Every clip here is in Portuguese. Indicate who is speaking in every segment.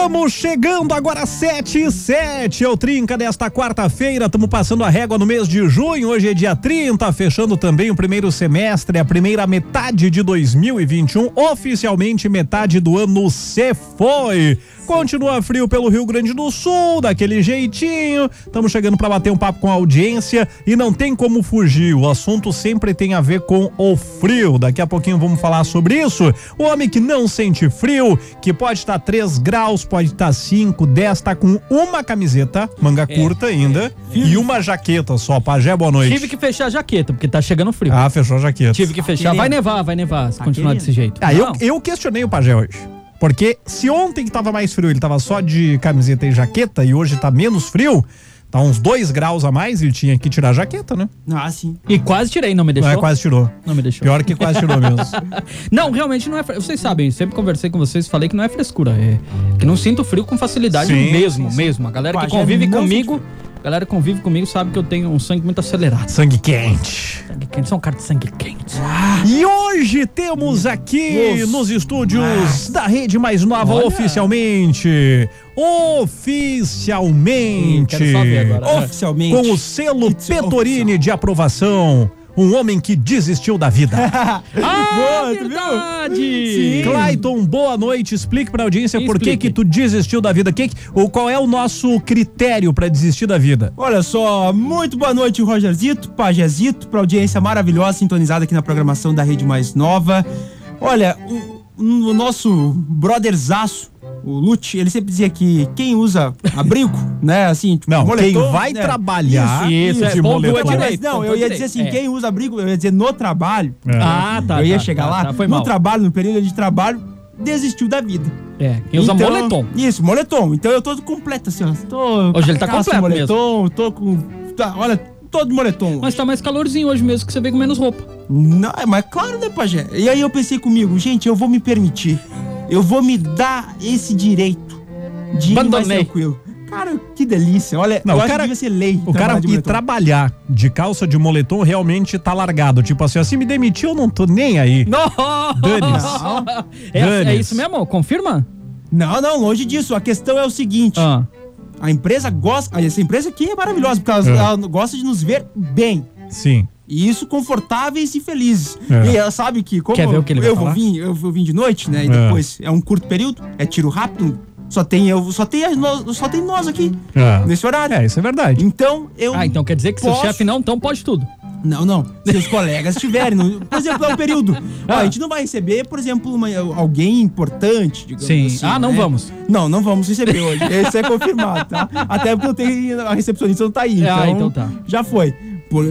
Speaker 1: Estamos chegando agora sete e sete, é o Trinca desta quarta-feira, estamos passando a régua no mês de junho, hoje é dia 30, fechando também o primeiro semestre, a primeira metade de 2021, oficialmente metade do ano se foi. Continua frio pelo Rio Grande do Sul, daquele jeitinho. Estamos chegando para bater um papo com a audiência e não tem como fugir. O assunto sempre tem a ver com o frio. Daqui a pouquinho vamos falar sobre isso. O homem que não sente frio, que pode estar 3 graus, pode estar 5, 10, tá com uma camiseta, manga
Speaker 2: É,
Speaker 1: curta ainda, e uma jaqueta só. Pajé, boa noite.
Speaker 2: Tive que fechar a jaqueta, porque tá chegando frio.
Speaker 1: Ah, fechou a jaqueta.
Speaker 2: Tive que fechar. Vai nevar, vai nevar, se continuar
Speaker 3: querendo?
Speaker 2: desse jeito.
Speaker 1: Ah, eu, eu questionei o Pajé hoje. Porque se ontem que tava mais frio, ele tava só de camiseta e jaqueta, e hoje tá menos frio, tá uns 2 graus a mais, ele tinha que tirar a jaqueta, né?
Speaker 3: Ah, sim.
Speaker 2: E quase tirei, não me
Speaker 1: Não
Speaker 2: deixou.
Speaker 1: é, quase tirou.
Speaker 2: Não me deixou.
Speaker 1: Pior que quase tirou mesmo.
Speaker 2: Não, realmente não é. fre- Vocês sabem, sempre conversei com vocês, falei que não é frescura. É que não sinto frio com facilidade
Speaker 1: Sim,
Speaker 2: mesmo, mesmo. A galera que
Speaker 3: Pajé
Speaker 2: convive comigo, a galera que convive comigo sabe que eu tenho um sangue muito acelerado.
Speaker 1: Sangue quente.
Speaker 2: Sangue quente, são um cara de sangue quente.
Speaker 1: E hoje temos aqui nos estúdios da Rede Mais Nova
Speaker 2: Olha.
Speaker 1: oficialmente. Oficialmente.
Speaker 2: Quero só ver agora.
Speaker 3: Oficialmente.
Speaker 1: Com o selo
Speaker 3: It's
Speaker 1: Petorini de aprovação. Um homem que desistiu da vida.
Speaker 2: Ah,
Speaker 3: Boa, viu?
Speaker 2: verdade!
Speaker 1: Clayton, boa noite. Explique pra audiência por que
Speaker 2: Explique.
Speaker 1: que tu desistiu da vida. Que, que- ou qual é o nosso critério pra desistir da vida?
Speaker 3: Olha só, muito boa noite, Rogerzito, Pajezito, pra audiência maravilhosa sintonizada aqui na programação da Rede Mais Nova. Olha, o, o nosso brotherzaço, o Lute, ele sempre dizia que quem usa abrigo, né, assim, tipo,
Speaker 1: Não,
Speaker 3: moletom,
Speaker 1: quem vai
Speaker 3: né,
Speaker 1: trabalhar
Speaker 2: Isso, é,
Speaker 1: de moletom.
Speaker 3: Mas
Speaker 2: direito.
Speaker 3: não, eu ia dizer assim,
Speaker 2: É.
Speaker 3: quem usa abrigo, eu ia dizer no trabalho.
Speaker 1: É.
Speaker 2: Ah, tá.
Speaker 3: eu ia
Speaker 2: tá,
Speaker 3: chegar
Speaker 2: tá,
Speaker 3: lá,
Speaker 2: tá, foi
Speaker 3: no
Speaker 2: mal.
Speaker 3: trabalho, no período de trabalho, desistiu da vida.
Speaker 2: É, quem usa
Speaker 3: Então,
Speaker 2: moletom.
Speaker 3: Isso, moletom. Então eu tô completo assim, ó. Tô
Speaker 2: Hoje ele tá completo
Speaker 3: moletom, tô com. Tá, olha, todo moletom.
Speaker 2: Mas tá mais calorzinho hoje mesmo, que você vem com menos roupa.
Speaker 3: Não, é, mas claro, né, Pajé? E aí eu pensei comigo, gente, eu vou me permitir. Eu vou me dar esse direito de ir mais
Speaker 2: Abandonei.
Speaker 3: tranquilo. Cara, que delícia. Olha,
Speaker 1: Não,
Speaker 3: eu
Speaker 1: o
Speaker 3: acho
Speaker 1: cara-
Speaker 3: que devia ser lei.
Speaker 1: O cara
Speaker 3: trabalhar de
Speaker 1: ir trabalhar de calça de moletom realmente tá largado. Tipo assim, assim me demitiu, eu não tô nem aí. Dane-se.
Speaker 2: É, é
Speaker 1: Dane-se.
Speaker 2: isso mesmo? Confirma?
Speaker 3: Não, não, longe disso. A questão é o seguinte:
Speaker 2: Ah.
Speaker 3: a empresa gosta. Essa empresa aqui é maravilhosa, porque ela,
Speaker 1: É.
Speaker 3: ela gosta de nos ver bem.
Speaker 1: Sim.
Speaker 3: E isso confortáveis e felizes.
Speaker 1: É.
Speaker 3: E ela sabe que, como
Speaker 2: Quer ver o que ele vai
Speaker 3: eu vou
Speaker 2: falar?
Speaker 3: vir, eu vou vir de noite, né? E
Speaker 1: É.
Speaker 3: depois é um curto período, é tiro rápido. Só tem eu, só tem, as- nós, só tem nós aqui
Speaker 1: É.
Speaker 3: nesse horário.
Speaker 1: É, isso é verdade.
Speaker 3: Então eu.
Speaker 2: Ah, então quer dizer que
Speaker 3: Posso?
Speaker 2: chefe não, então pode tudo.
Speaker 3: Não, não. Se os colegas estiverem, no- por exemplo, é um período. Ó, a gente não vai receber, por exemplo, uma- alguém importante, digamos
Speaker 2: Sim.
Speaker 3: assim.
Speaker 2: Ah, não
Speaker 3: né?
Speaker 2: vamos.
Speaker 3: Não, não vamos receber hoje. Esse é confirmado, tá? Até porque eu tenho. A recepcionista não tá aí.
Speaker 2: Ah,
Speaker 3: então,
Speaker 2: então tá.
Speaker 3: Já foi.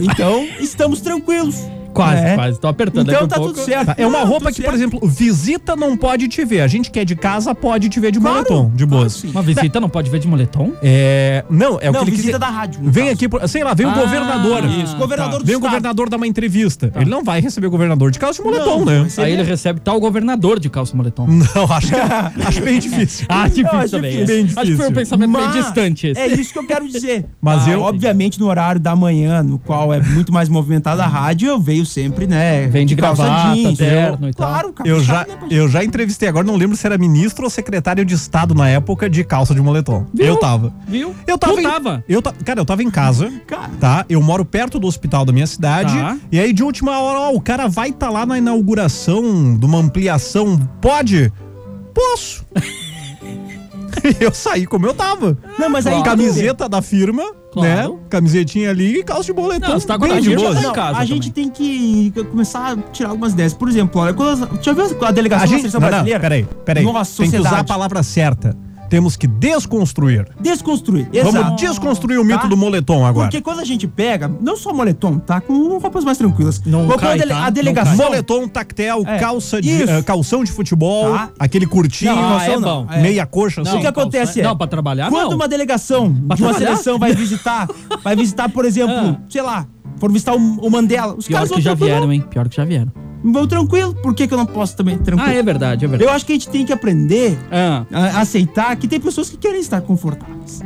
Speaker 3: Então, estamos tranquilos.
Speaker 2: Quase,
Speaker 3: né?
Speaker 2: quase. Tô apertando
Speaker 3: Então
Speaker 2: daqui
Speaker 3: tá
Speaker 2: um pouco.
Speaker 3: tudo certo.
Speaker 1: Tá, É uma
Speaker 3: Não,
Speaker 1: roupa que,
Speaker 3: certo.
Speaker 1: por exemplo, visita não pode te ver. A gente que é de casa pode te ver de
Speaker 3: Claro,
Speaker 1: moletom, de
Speaker 3: claro
Speaker 1: boas.
Speaker 3: sim.
Speaker 2: Uma visita não pode ver de moletom?
Speaker 1: É, não, é o
Speaker 3: Não,
Speaker 1: que ele
Speaker 3: visita
Speaker 1: quis-
Speaker 3: da rádio.
Speaker 1: Vem
Speaker 3: caso.
Speaker 1: aqui, por- sei lá, vem um
Speaker 2: Ah,
Speaker 1: governador.
Speaker 2: isso,
Speaker 3: governador do
Speaker 1: Vem o
Speaker 3: estado.
Speaker 1: governador dar uma entrevista. Ele não vai receber o governador de calça de moletom,
Speaker 3: Não,
Speaker 1: né?
Speaker 2: Aí ele recebe tal governador de calça moletom.
Speaker 1: Não, acho, que- acho bem difícil.
Speaker 2: Ah, difícil
Speaker 3: Não, é
Speaker 2: também.
Speaker 3: difícil.
Speaker 1: Bem
Speaker 2: Acho que foi um
Speaker 1: difícil.
Speaker 2: pensamento
Speaker 3: Mas
Speaker 2: meio distante esse.
Speaker 3: É isso que eu quero dizer.
Speaker 1: Mas
Speaker 3: Ah,
Speaker 1: eu-
Speaker 3: Obviamente, no horário da manhã, no qual é muito mais movimentada a rádio, eu venho sempre, né?
Speaker 2: Vem de
Speaker 3: calça
Speaker 2: gravata,
Speaker 3: jeans,
Speaker 2: terno
Speaker 3: eu-
Speaker 2: e tal.
Speaker 3: Claro, cara.
Speaker 1: Eu já,
Speaker 3: né,
Speaker 1: eu já entrevistei, agora não lembro se era ministro ou secretário de Estado na época de calça de moletom.
Speaker 2: Viu?
Speaker 1: Eu tava.
Speaker 2: Viu?
Speaker 1: Eu tava.
Speaker 2: Tu
Speaker 1: em-
Speaker 2: tava.
Speaker 1: Eu ta- cara, eu tava em casa,
Speaker 3: Cara.
Speaker 1: tá? Eu moro perto do hospital da minha cidade.
Speaker 2: Tá.
Speaker 1: E aí, de última hora, ó, o cara vai estar tá lá na inauguração de uma ampliação. Pode? Posso. eu saí como eu tava.
Speaker 3: Não, mas aí.
Speaker 1: Camiseta da firma,
Speaker 2: Claro.
Speaker 1: né? Camisetinha ali e calça de boletom.
Speaker 2: Não, você tá com
Speaker 1: bem
Speaker 2: a
Speaker 1: de
Speaker 3: Não,
Speaker 2: em casa
Speaker 3: a gente tem que começar a tirar algumas ideias. Por exemplo, olha, quando, deixa eu ver a delegação
Speaker 1: A
Speaker 3: da
Speaker 1: gente,
Speaker 3: seleção
Speaker 1: não, não,
Speaker 3: brasileira.
Speaker 1: peraí, peraí.
Speaker 3: Nossa,
Speaker 1: Tem que usar a
Speaker 3: sociedade.
Speaker 1: palavra certa. Temos que desconstruir.
Speaker 3: Desconstruir.
Speaker 1: Vamos
Speaker 3: Exato.
Speaker 1: desconstruir o mito
Speaker 3: Tá?
Speaker 1: do moletom agora.
Speaker 3: Porque quando a gente pega, não só moletom, tá? Com roupas mais tranquilas.
Speaker 2: Não
Speaker 3: Mas
Speaker 2: cai,
Speaker 3: quando a, dele-
Speaker 2: tá?
Speaker 3: a
Speaker 2: Não
Speaker 3: delegação.
Speaker 1: Moletom, tactel,
Speaker 3: É,
Speaker 1: calça de, eh, calção de futebol,
Speaker 3: Tá.
Speaker 1: aquele curtinho,
Speaker 3: Não,
Speaker 2: Ah, é
Speaker 3: não. É.
Speaker 1: meia coxa,
Speaker 3: Não,
Speaker 1: assim.
Speaker 3: o que acontece é-
Speaker 2: Não, pra trabalhar,
Speaker 3: Quando
Speaker 2: não.
Speaker 3: uma delegação de uma
Speaker 2: trabalhar?
Speaker 3: seleção vai visitar, vai visitar, por exemplo,
Speaker 2: Ah.
Speaker 3: sei lá, for visitar o, o Mandela, os
Speaker 2: Pior que já vieram, hein? Pior que já vieram.
Speaker 3: Vou tranquilo. Por que, que eu não posso também tranquilo?
Speaker 2: Ah, é verdade, é verdade.
Speaker 3: Eu acho que a gente tem que aprender
Speaker 2: Ah,
Speaker 3: a aceitar que tem pessoas que querem estar confortáveis.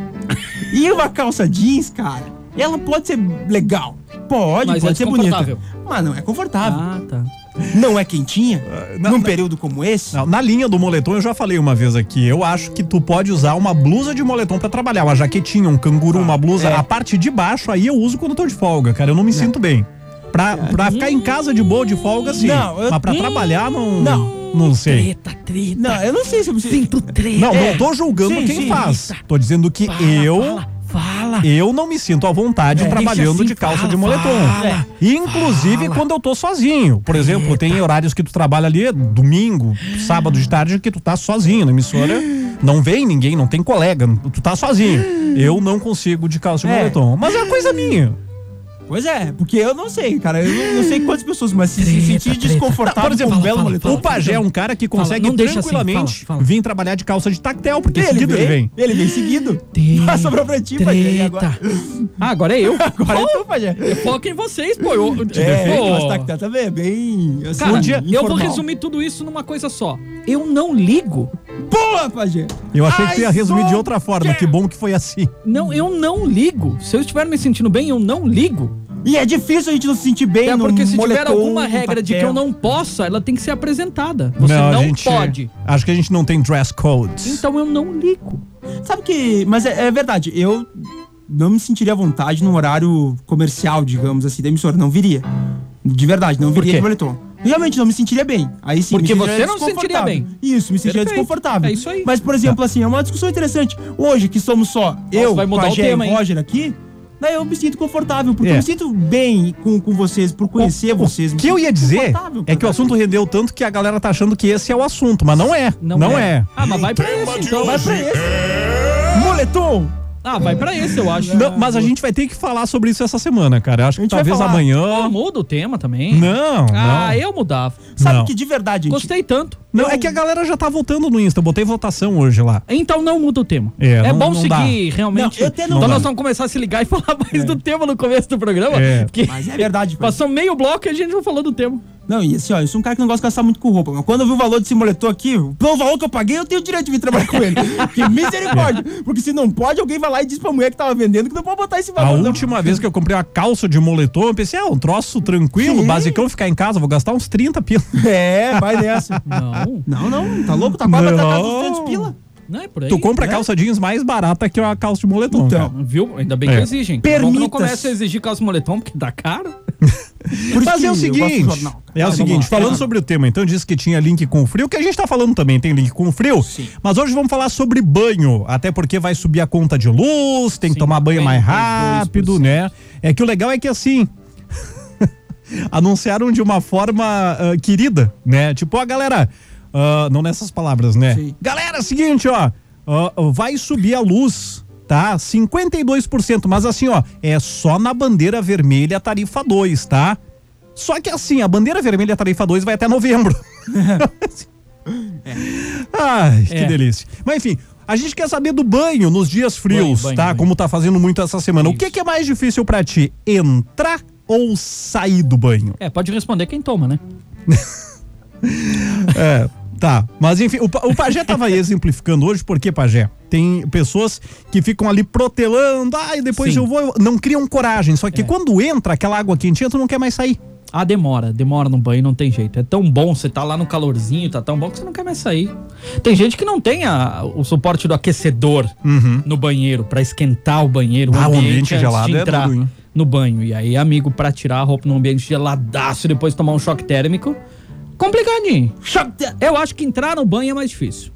Speaker 3: e uma calça jeans, cara, ela pode ser legal. Pode,
Speaker 2: Mas
Speaker 3: pode
Speaker 2: é
Speaker 3: ser bonita. Mas não é confortável.
Speaker 2: ah, tá.
Speaker 3: Não é quentinha.
Speaker 1: na-
Speaker 3: num
Speaker 1: na-
Speaker 3: período como esse.
Speaker 1: Não, na linha do moletom, eu já falei uma vez aqui. Eu acho que tu pode usar uma blusa de moletom pra trabalhar, uma jaquetinha, um canguru, uma blusa.
Speaker 3: é.
Speaker 1: A parte de baixo aí eu uso quando eu tô de folga, cara. Eu não me sinto bem. Pra, pra ficar em casa de boa, de folga, sim.
Speaker 3: Não, eu-
Speaker 1: Mas pra trabalhar, não.
Speaker 3: Não.
Speaker 1: Não sei.
Speaker 2: Treta, treta.
Speaker 3: Não, eu não sei se eu
Speaker 2: Sinto treta.
Speaker 1: Não,
Speaker 3: É.
Speaker 1: não tô julgando
Speaker 3: Sim,
Speaker 1: quem
Speaker 3: sim.
Speaker 1: faz. Tô dizendo que eu.
Speaker 2: Fala, fala.
Speaker 1: Eu não me sinto à vontade
Speaker 2: É,
Speaker 1: trabalhando
Speaker 2: assim,
Speaker 1: de calça
Speaker 2: fala,
Speaker 1: de moletom.
Speaker 2: fala.
Speaker 1: Inclusive quando eu tô sozinho. Por exemplo, tem horários que tu trabalha ali, domingo, sábado de tarde, que tu tá sozinho na emissora. Não vem ninguém, não tem colega, tu tá sozinho. Eu não consigo de calça de
Speaker 3: É.
Speaker 1: moletom. Mas é coisa minha.
Speaker 3: Pois é, porque eu não sei, cara. Eu não, sei quantas pessoas, mas se se
Speaker 2: Treta,
Speaker 3: sentir
Speaker 2: treta.
Speaker 3: desconfortável
Speaker 1: Por exemplo,
Speaker 3: com um
Speaker 2: fala,
Speaker 3: belo
Speaker 2: fala,
Speaker 3: moletom.
Speaker 1: O pajé é um cara que consegue
Speaker 2: deixa assim,
Speaker 1: tranquilamente
Speaker 2: fala, fala.
Speaker 1: vir trabalhar de calça de tactel, porque
Speaker 3: Ele
Speaker 1: seguido ele vem.
Speaker 3: Ele vem seguido.
Speaker 2: Treta,
Speaker 3: Ah, sobrou pra ti, pajé. Agora?
Speaker 2: Ah, agora é eu.
Speaker 3: Agora é tu, pajé.
Speaker 2: Foca em vocês, pô. Eu,
Speaker 3: É,
Speaker 2: Pô.
Speaker 3: mas tá, também é bem. Assim,
Speaker 2: Cara,
Speaker 1: Um dia-
Speaker 2: eu vou resumir tudo isso numa coisa só. Eu não ligo.
Speaker 3: Boa, pajé.
Speaker 1: Eu achei que tu ia
Speaker 3: Ai,
Speaker 1: resumir de outra forma.
Speaker 3: quer.
Speaker 1: Que bom que foi assim.
Speaker 2: Não, eu não ligo. Se eu estiver me sentindo bem, eu não ligo.
Speaker 3: E é difícil a gente não se sentir bem
Speaker 2: É
Speaker 3: no
Speaker 2: porque se tiver
Speaker 3: moletom,
Speaker 2: alguma
Speaker 3: no
Speaker 2: regra de que eu não possa, ela tem que ser apresentada. Você
Speaker 1: a
Speaker 2: não
Speaker 1: gente-
Speaker 2: pode.
Speaker 1: Acho que a gente não tem dress codes.
Speaker 2: Então eu não ligo.
Speaker 3: Sabe que. Mas é, é verdade, eu não me sentiria à vontade num horário comercial, digamos assim, da emissora. Não viria. De verdade, não viria de moletom. Realmente não me sentiria bem. Aí sim,
Speaker 2: Porque
Speaker 3: me sentiria
Speaker 2: você não se sentiria
Speaker 3: desconfortável.
Speaker 2: bem.
Speaker 3: Isso, me sentiria
Speaker 2: Perfeito.
Speaker 3: desconfortável.
Speaker 2: É isso aí.
Speaker 3: Mas, por exemplo, assim, é uma discussão interessante. Hoje, que somos só eu,
Speaker 2: vai mudar o tema,
Speaker 3: e? Roger aqui, daí eu me sinto confortável, porque
Speaker 1: É.
Speaker 3: eu me sinto bem com, com vocês, por conhecer vocês.
Speaker 1: O que eu ia dizer é que o assunto rendeu tanto que a galera tá achando que esse é o assunto, mas não é. Não, é.
Speaker 2: Ah, mas vai pra esse então.
Speaker 3: Vai pra esse. Moletom!
Speaker 2: Ah, vai pra esse, eu acho.
Speaker 1: Não, mas a gente vai ter que falar sobre isso essa semana, cara. Eu acho
Speaker 3: A
Speaker 1: que
Speaker 3: gente vai
Speaker 1: talvez
Speaker 3: falar.
Speaker 1: Amanhã.
Speaker 2: muda o tema também.
Speaker 1: Não,
Speaker 2: Ah,
Speaker 1: não.
Speaker 2: eu mudava.
Speaker 3: Sabe
Speaker 1: Não.
Speaker 3: que de verdade, gente,
Speaker 2: Gostei tanto.
Speaker 1: Não, é que a galera já tá votando no Insta. Eu botei votação hoje lá.
Speaker 2: Então não muda o tema.
Speaker 1: É, não-
Speaker 2: bom
Speaker 1: não
Speaker 2: seguir
Speaker 1: dá.
Speaker 2: realmente.
Speaker 3: Não, eu
Speaker 2: então nós vamos começar a se ligar e falar mais do tema no começo do programa.
Speaker 1: É.
Speaker 2: Porque
Speaker 3: Mas é verdade,
Speaker 2: passou meio bloco e a gente não falou do tema.
Speaker 3: Não, e assim, ó, eu sou um cara que não gosta de gastar muito com roupa. Mas quando eu vi o valor desse moletom aqui, pelo valor que eu paguei, eu tenho o direito de vir trabalhar com ele. que misericórdia. Porque se não pode, alguém vai lá e diz pra mulher que tava vendendo que não pode botar esse
Speaker 1: A
Speaker 3: valor. não.
Speaker 1: última vez que eu comprei uma calça de moletom, eu pensei, ah, um troço tranquilo,
Speaker 3: Sim.
Speaker 1: basicão, ficar em casa, vou gastar uns 30 pila.
Speaker 3: É, vai nessa.
Speaker 2: Não,
Speaker 3: Não, não, tá louco? Tá quase casa dos 200 pila.
Speaker 2: não é por aí.
Speaker 1: Tu compra
Speaker 3: é?
Speaker 1: calça jeans mais barata que uma calça de moletom,
Speaker 3: Então.
Speaker 1: cara.
Speaker 2: Viu? Ainda bem
Speaker 1: É.
Speaker 2: que exigem. Que não começa a exigir calça moletom, porque tá caro.
Speaker 1: Mas é o
Speaker 3: gosto do
Speaker 1: seguinte,
Speaker 3: cara.
Speaker 1: é o seguinte, falando sobre o tema, então disse que tinha link com o frio, que a gente tá falando também, tem link com o frio.
Speaker 3: Sim.
Speaker 1: Mas hoje vamos falar sobre banho, até porque vai subir a conta de luz, tem que tomar banho mais
Speaker 2: 52%.
Speaker 1: rápido, né? É que o legal é que assim, anunciaram de uma forma ah, querida, né? Tipo, a galera, ah, não nessas palavras, né?
Speaker 3: Sim.
Speaker 1: Galera, seguinte, ó, ah, vai subir a luz, tá? 52%, mas assim, ó, é só na bandeira vermelha tarifa 2, tá? Só que assim, a bandeira vermelha tarifa 2 vai até novembro. Ai, que
Speaker 2: É.
Speaker 1: delícia. Mas enfim, a gente quer saber do banho nos dias frios,
Speaker 2: banho,
Speaker 1: tá?
Speaker 2: banho.
Speaker 1: Como tá fazendo muito essa semana. O que, que é mais difícil pra ti? Entrar ou sair do banho?
Speaker 2: É, pode responder quem toma, né?
Speaker 1: É, tá. Mas enfim, o, o Pajé tava aí exemplificando hoje, porque, Pajé, tem pessoas que ficam ali protelando, ai, depois
Speaker 2: Sim.
Speaker 1: eu vou, eu-" não criam coragem. Só que
Speaker 2: É.
Speaker 1: quando entra aquela água quentinha, tu não quer mais sair.
Speaker 2: Ah, demora, demora no banho, não tem jeito. É tão bom, você tá lá no calorzinho, tá tão bom que você não quer mais sair. Tem gente que não tem a- o suporte do aquecedor no banheiro pra esquentar o banheiro,
Speaker 1: Uhum. Ah, o ambiente
Speaker 2: antes
Speaker 1: gelado
Speaker 2: de
Speaker 1: é
Speaker 2: entrar
Speaker 1: duro, hein?
Speaker 2: no banho. E aí, amigo, pra tirar a roupa num ambiente geladaço e depois tomar um choque térmico, complicadinho. Eu acho que entrar no banho é mais difícil.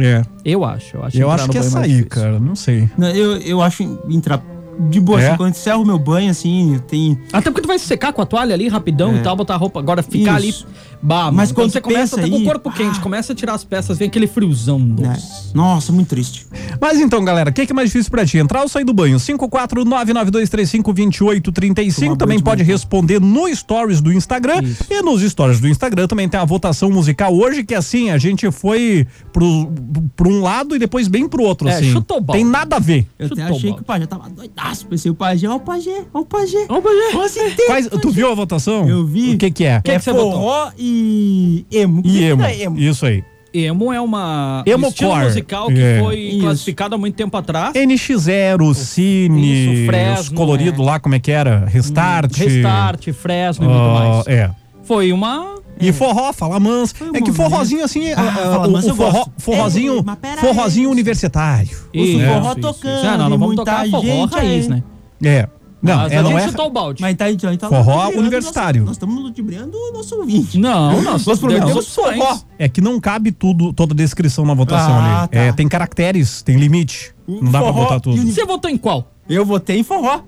Speaker 1: É.
Speaker 2: Eu acho, eu acho.
Speaker 1: Eu acho que é
Speaker 2: mais
Speaker 1: sair, cara. Não sei.
Speaker 3: Não, eu, eu acho entrar de boa,
Speaker 1: É?
Speaker 3: assim, quando encerro o meu banho, assim, tem.
Speaker 2: Até porque tu vai se secar com a toalha ali rapidão
Speaker 3: É.
Speaker 2: e tal, botar a roupa. Agora ficar
Speaker 3: Isso.
Speaker 2: ali. Bah,
Speaker 3: Mas quando
Speaker 2: você começa até com o
Speaker 3: aí,
Speaker 2: corpo quente,
Speaker 3: ah.
Speaker 2: começa a tirar as peças, vem aquele friozão
Speaker 3: né?
Speaker 2: doce.
Speaker 3: Nossa, muito triste.
Speaker 1: Mas então, galera, o que, que é mais difícil pra ti? Entrar ou sair do banho? 54992352835.
Speaker 3: Tomar
Speaker 1: Também pode responder no stories do Instagram.
Speaker 2: Isso.
Speaker 1: E nos stories do Instagram também tem a votação musical hoje, que assim, a gente foi pro, pro um lado e depois bem pro outro,
Speaker 2: É,
Speaker 1: assim.
Speaker 2: chutou bola.
Speaker 1: Tem nada a ver.
Speaker 3: Eu
Speaker 2: Chutou
Speaker 3: até achei
Speaker 2: bola.
Speaker 3: que o pai já tava doidado. Paz, pensei o pajé, ó o pajé, ó o pajé.
Speaker 2: Ó o pajé.
Speaker 3: Acertei.
Speaker 1: Quais, tu viu a votação?
Speaker 3: Eu vi.
Speaker 1: O que que é?
Speaker 2: que
Speaker 3: é
Speaker 2: que
Speaker 3: forró e emo.
Speaker 1: E emo.
Speaker 3: é emo?
Speaker 1: Isso aí.
Speaker 2: Emo é uma
Speaker 1: Emo
Speaker 2: estilo
Speaker 1: core.
Speaker 2: musical que
Speaker 1: É.
Speaker 2: foi
Speaker 3: Isso.
Speaker 2: classificado há muito tempo atrás.
Speaker 1: NX0, Cine,
Speaker 2: Isso,
Speaker 1: os
Speaker 2: Fresno,
Speaker 1: coloridos
Speaker 2: é.
Speaker 1: lá, como é que era? Restart.
Speaker 2: Restart, Fresno e muito mais.
Speaker 1: É.
Speaker 2: Foi uma.
Speaker 1: E forró, fala manso. É que forrozinho assim,
Speaker 3: Ah,
Speaker 1: ah,
Speaker 3: Fala
Speaker 1: o,
Speaker 3: Manso
Speaker 1: o
Speaker 3: eu
Speaker 1: forró, forrozinho,
Speaker 3: É,
Speaker 1: forrozinho
Speaker 3: aí.
Speaker 1: universitário.
Speaker 2: Isso,
Speaker 3: forró
Speaker 2: isso.
Speaker 3: tocando.
Speaker 2: Já, não, não
Speaker 3: e
Speaker 2: vamos tocar forró
Speaker 3: gente
Speaker 2: raiz,
Speaker 3: aí.
Speaker 2: né?
Speaker 1: É. Não,
Speaker 2: Mas
Speaker 1: é, não é.
Speaker 2: chutou o balde.
Speaker 3: Mas tá, a gente tá
Speaker 1: Forró
Speaker 3: ludibriando
Speaker 1: universitário.
Speaker 3: Nós estamos ludibriando o nosso ouvinte.
Speaker 2: Não, nós,
Speaker 3: Nós prometemos forró.
Speaker 1: É que não cabe tudo, toda a descrição na votação
Speaker 3: Ah,
Speaker 1: ali.
Speaker 3: tá.
Speaker 1: É, tem caracteres, tem limite. Não dá pra
Speaker 3: forró
Speaker 1: botar tudo.
Speaker 3: e
Speaker 2: Você votou em qual?
Speaker 3: Eu votei em forró.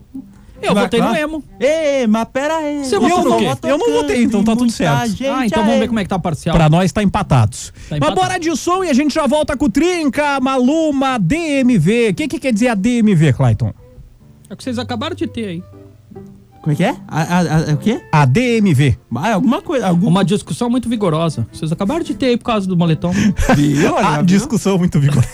Speaker 2: Eu
Speaker 3: Vai,
Speaker 2: votei no
Speaker 3: claro.
Speaker 2: emo.
Speaker 3: Ei, mas pera aí.
Speaker 2: Você
Speaker 3: Eu
Speaker 2: votou no
Speaker 3: não
Speaker 2: quê?
Speaker 1: Eu não votei, então tá tudo certo.
Speaker 3: gente
Speaker 2: Ah, então vamos ver como é que tá parcial.
Speaker 1: Pra nós tá empatados.
Speaker 2: Tá
Speaker 1: Mas
Speaker 2: empatado.
Speaker 1: bora de som e a gente já volta com o Trinca, Maluma, DMV. O que, que quer dizer a DMV, Clayton?
Speaker 2: É o que vocês acabaram de ter aí.
Speaker 3: Como é que é? A, a, a- o quê?
Speaker 1: A DMV.
Speaker 3: Ah, alguma coisa. Algum...
Speaker 2: Uma discussão muito vigorosa. Vocês acabaram de ter aí por causa do moletom.
Speaker 3: Viu? Olha,
Speaker 1: A
Speaker 3: viu?
Speaker 1: discussão muito vigorosa.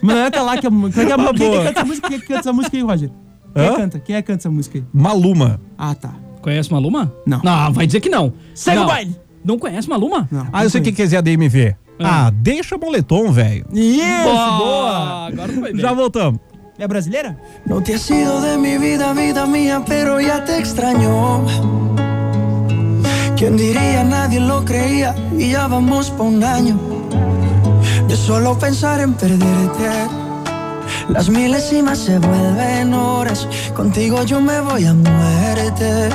Speaker 3: Mas não é lá que a mu- quem, é,
Speaker 1: Uma boa.
Speaker 3: que canta essa música? Quem que canta essa música aí, Roger? Quem é
Speaker 1: Hã?
Speaker 3: que canta? Quem é que canta essa música aí?
Speaker 1: Maluma.
Speaker 3: Ah, tá.
Speaker 2: Conhece Maluma?
Speaker 3: Não.
Speaker 2: Não, vai dizer que não.
Speaker 3: Segue
Speaker 2: não.
Speaker 3: o baile.
Speaker 2: Não conhece Maluma?
Speaker 3: Não.
Speaker 1: Ah, eu sei o que quer dizer a DMV. Ah, deixa moletom, velho.
Speaker 3: Isso,
Speaker 2: Boa!
Speaker 3: boa.
Speaker 2: Agora foi bem.
Speaker 1: Já voltamos.
Speaker 3: É brasileira?
Speaker 4: No te has ido de mi vida, vida mía, pero ya te extraño. ¿Quién diría? Nadie lo creía y ya vamos por un año. De solo pensar en perderte. Las milésimas se vuelven horas. Contigo yo me voy a muerte.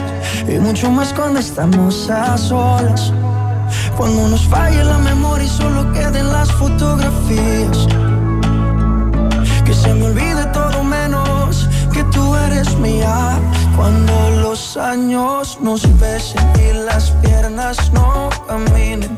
Speaker 4: Y mucho más cuando estamos a solas. Cuando nos falle la memoria y solo queden las fotografías. Que se me olvide todo menos que tú eres mía. Cuando los años nos besen y las piernas no caminen,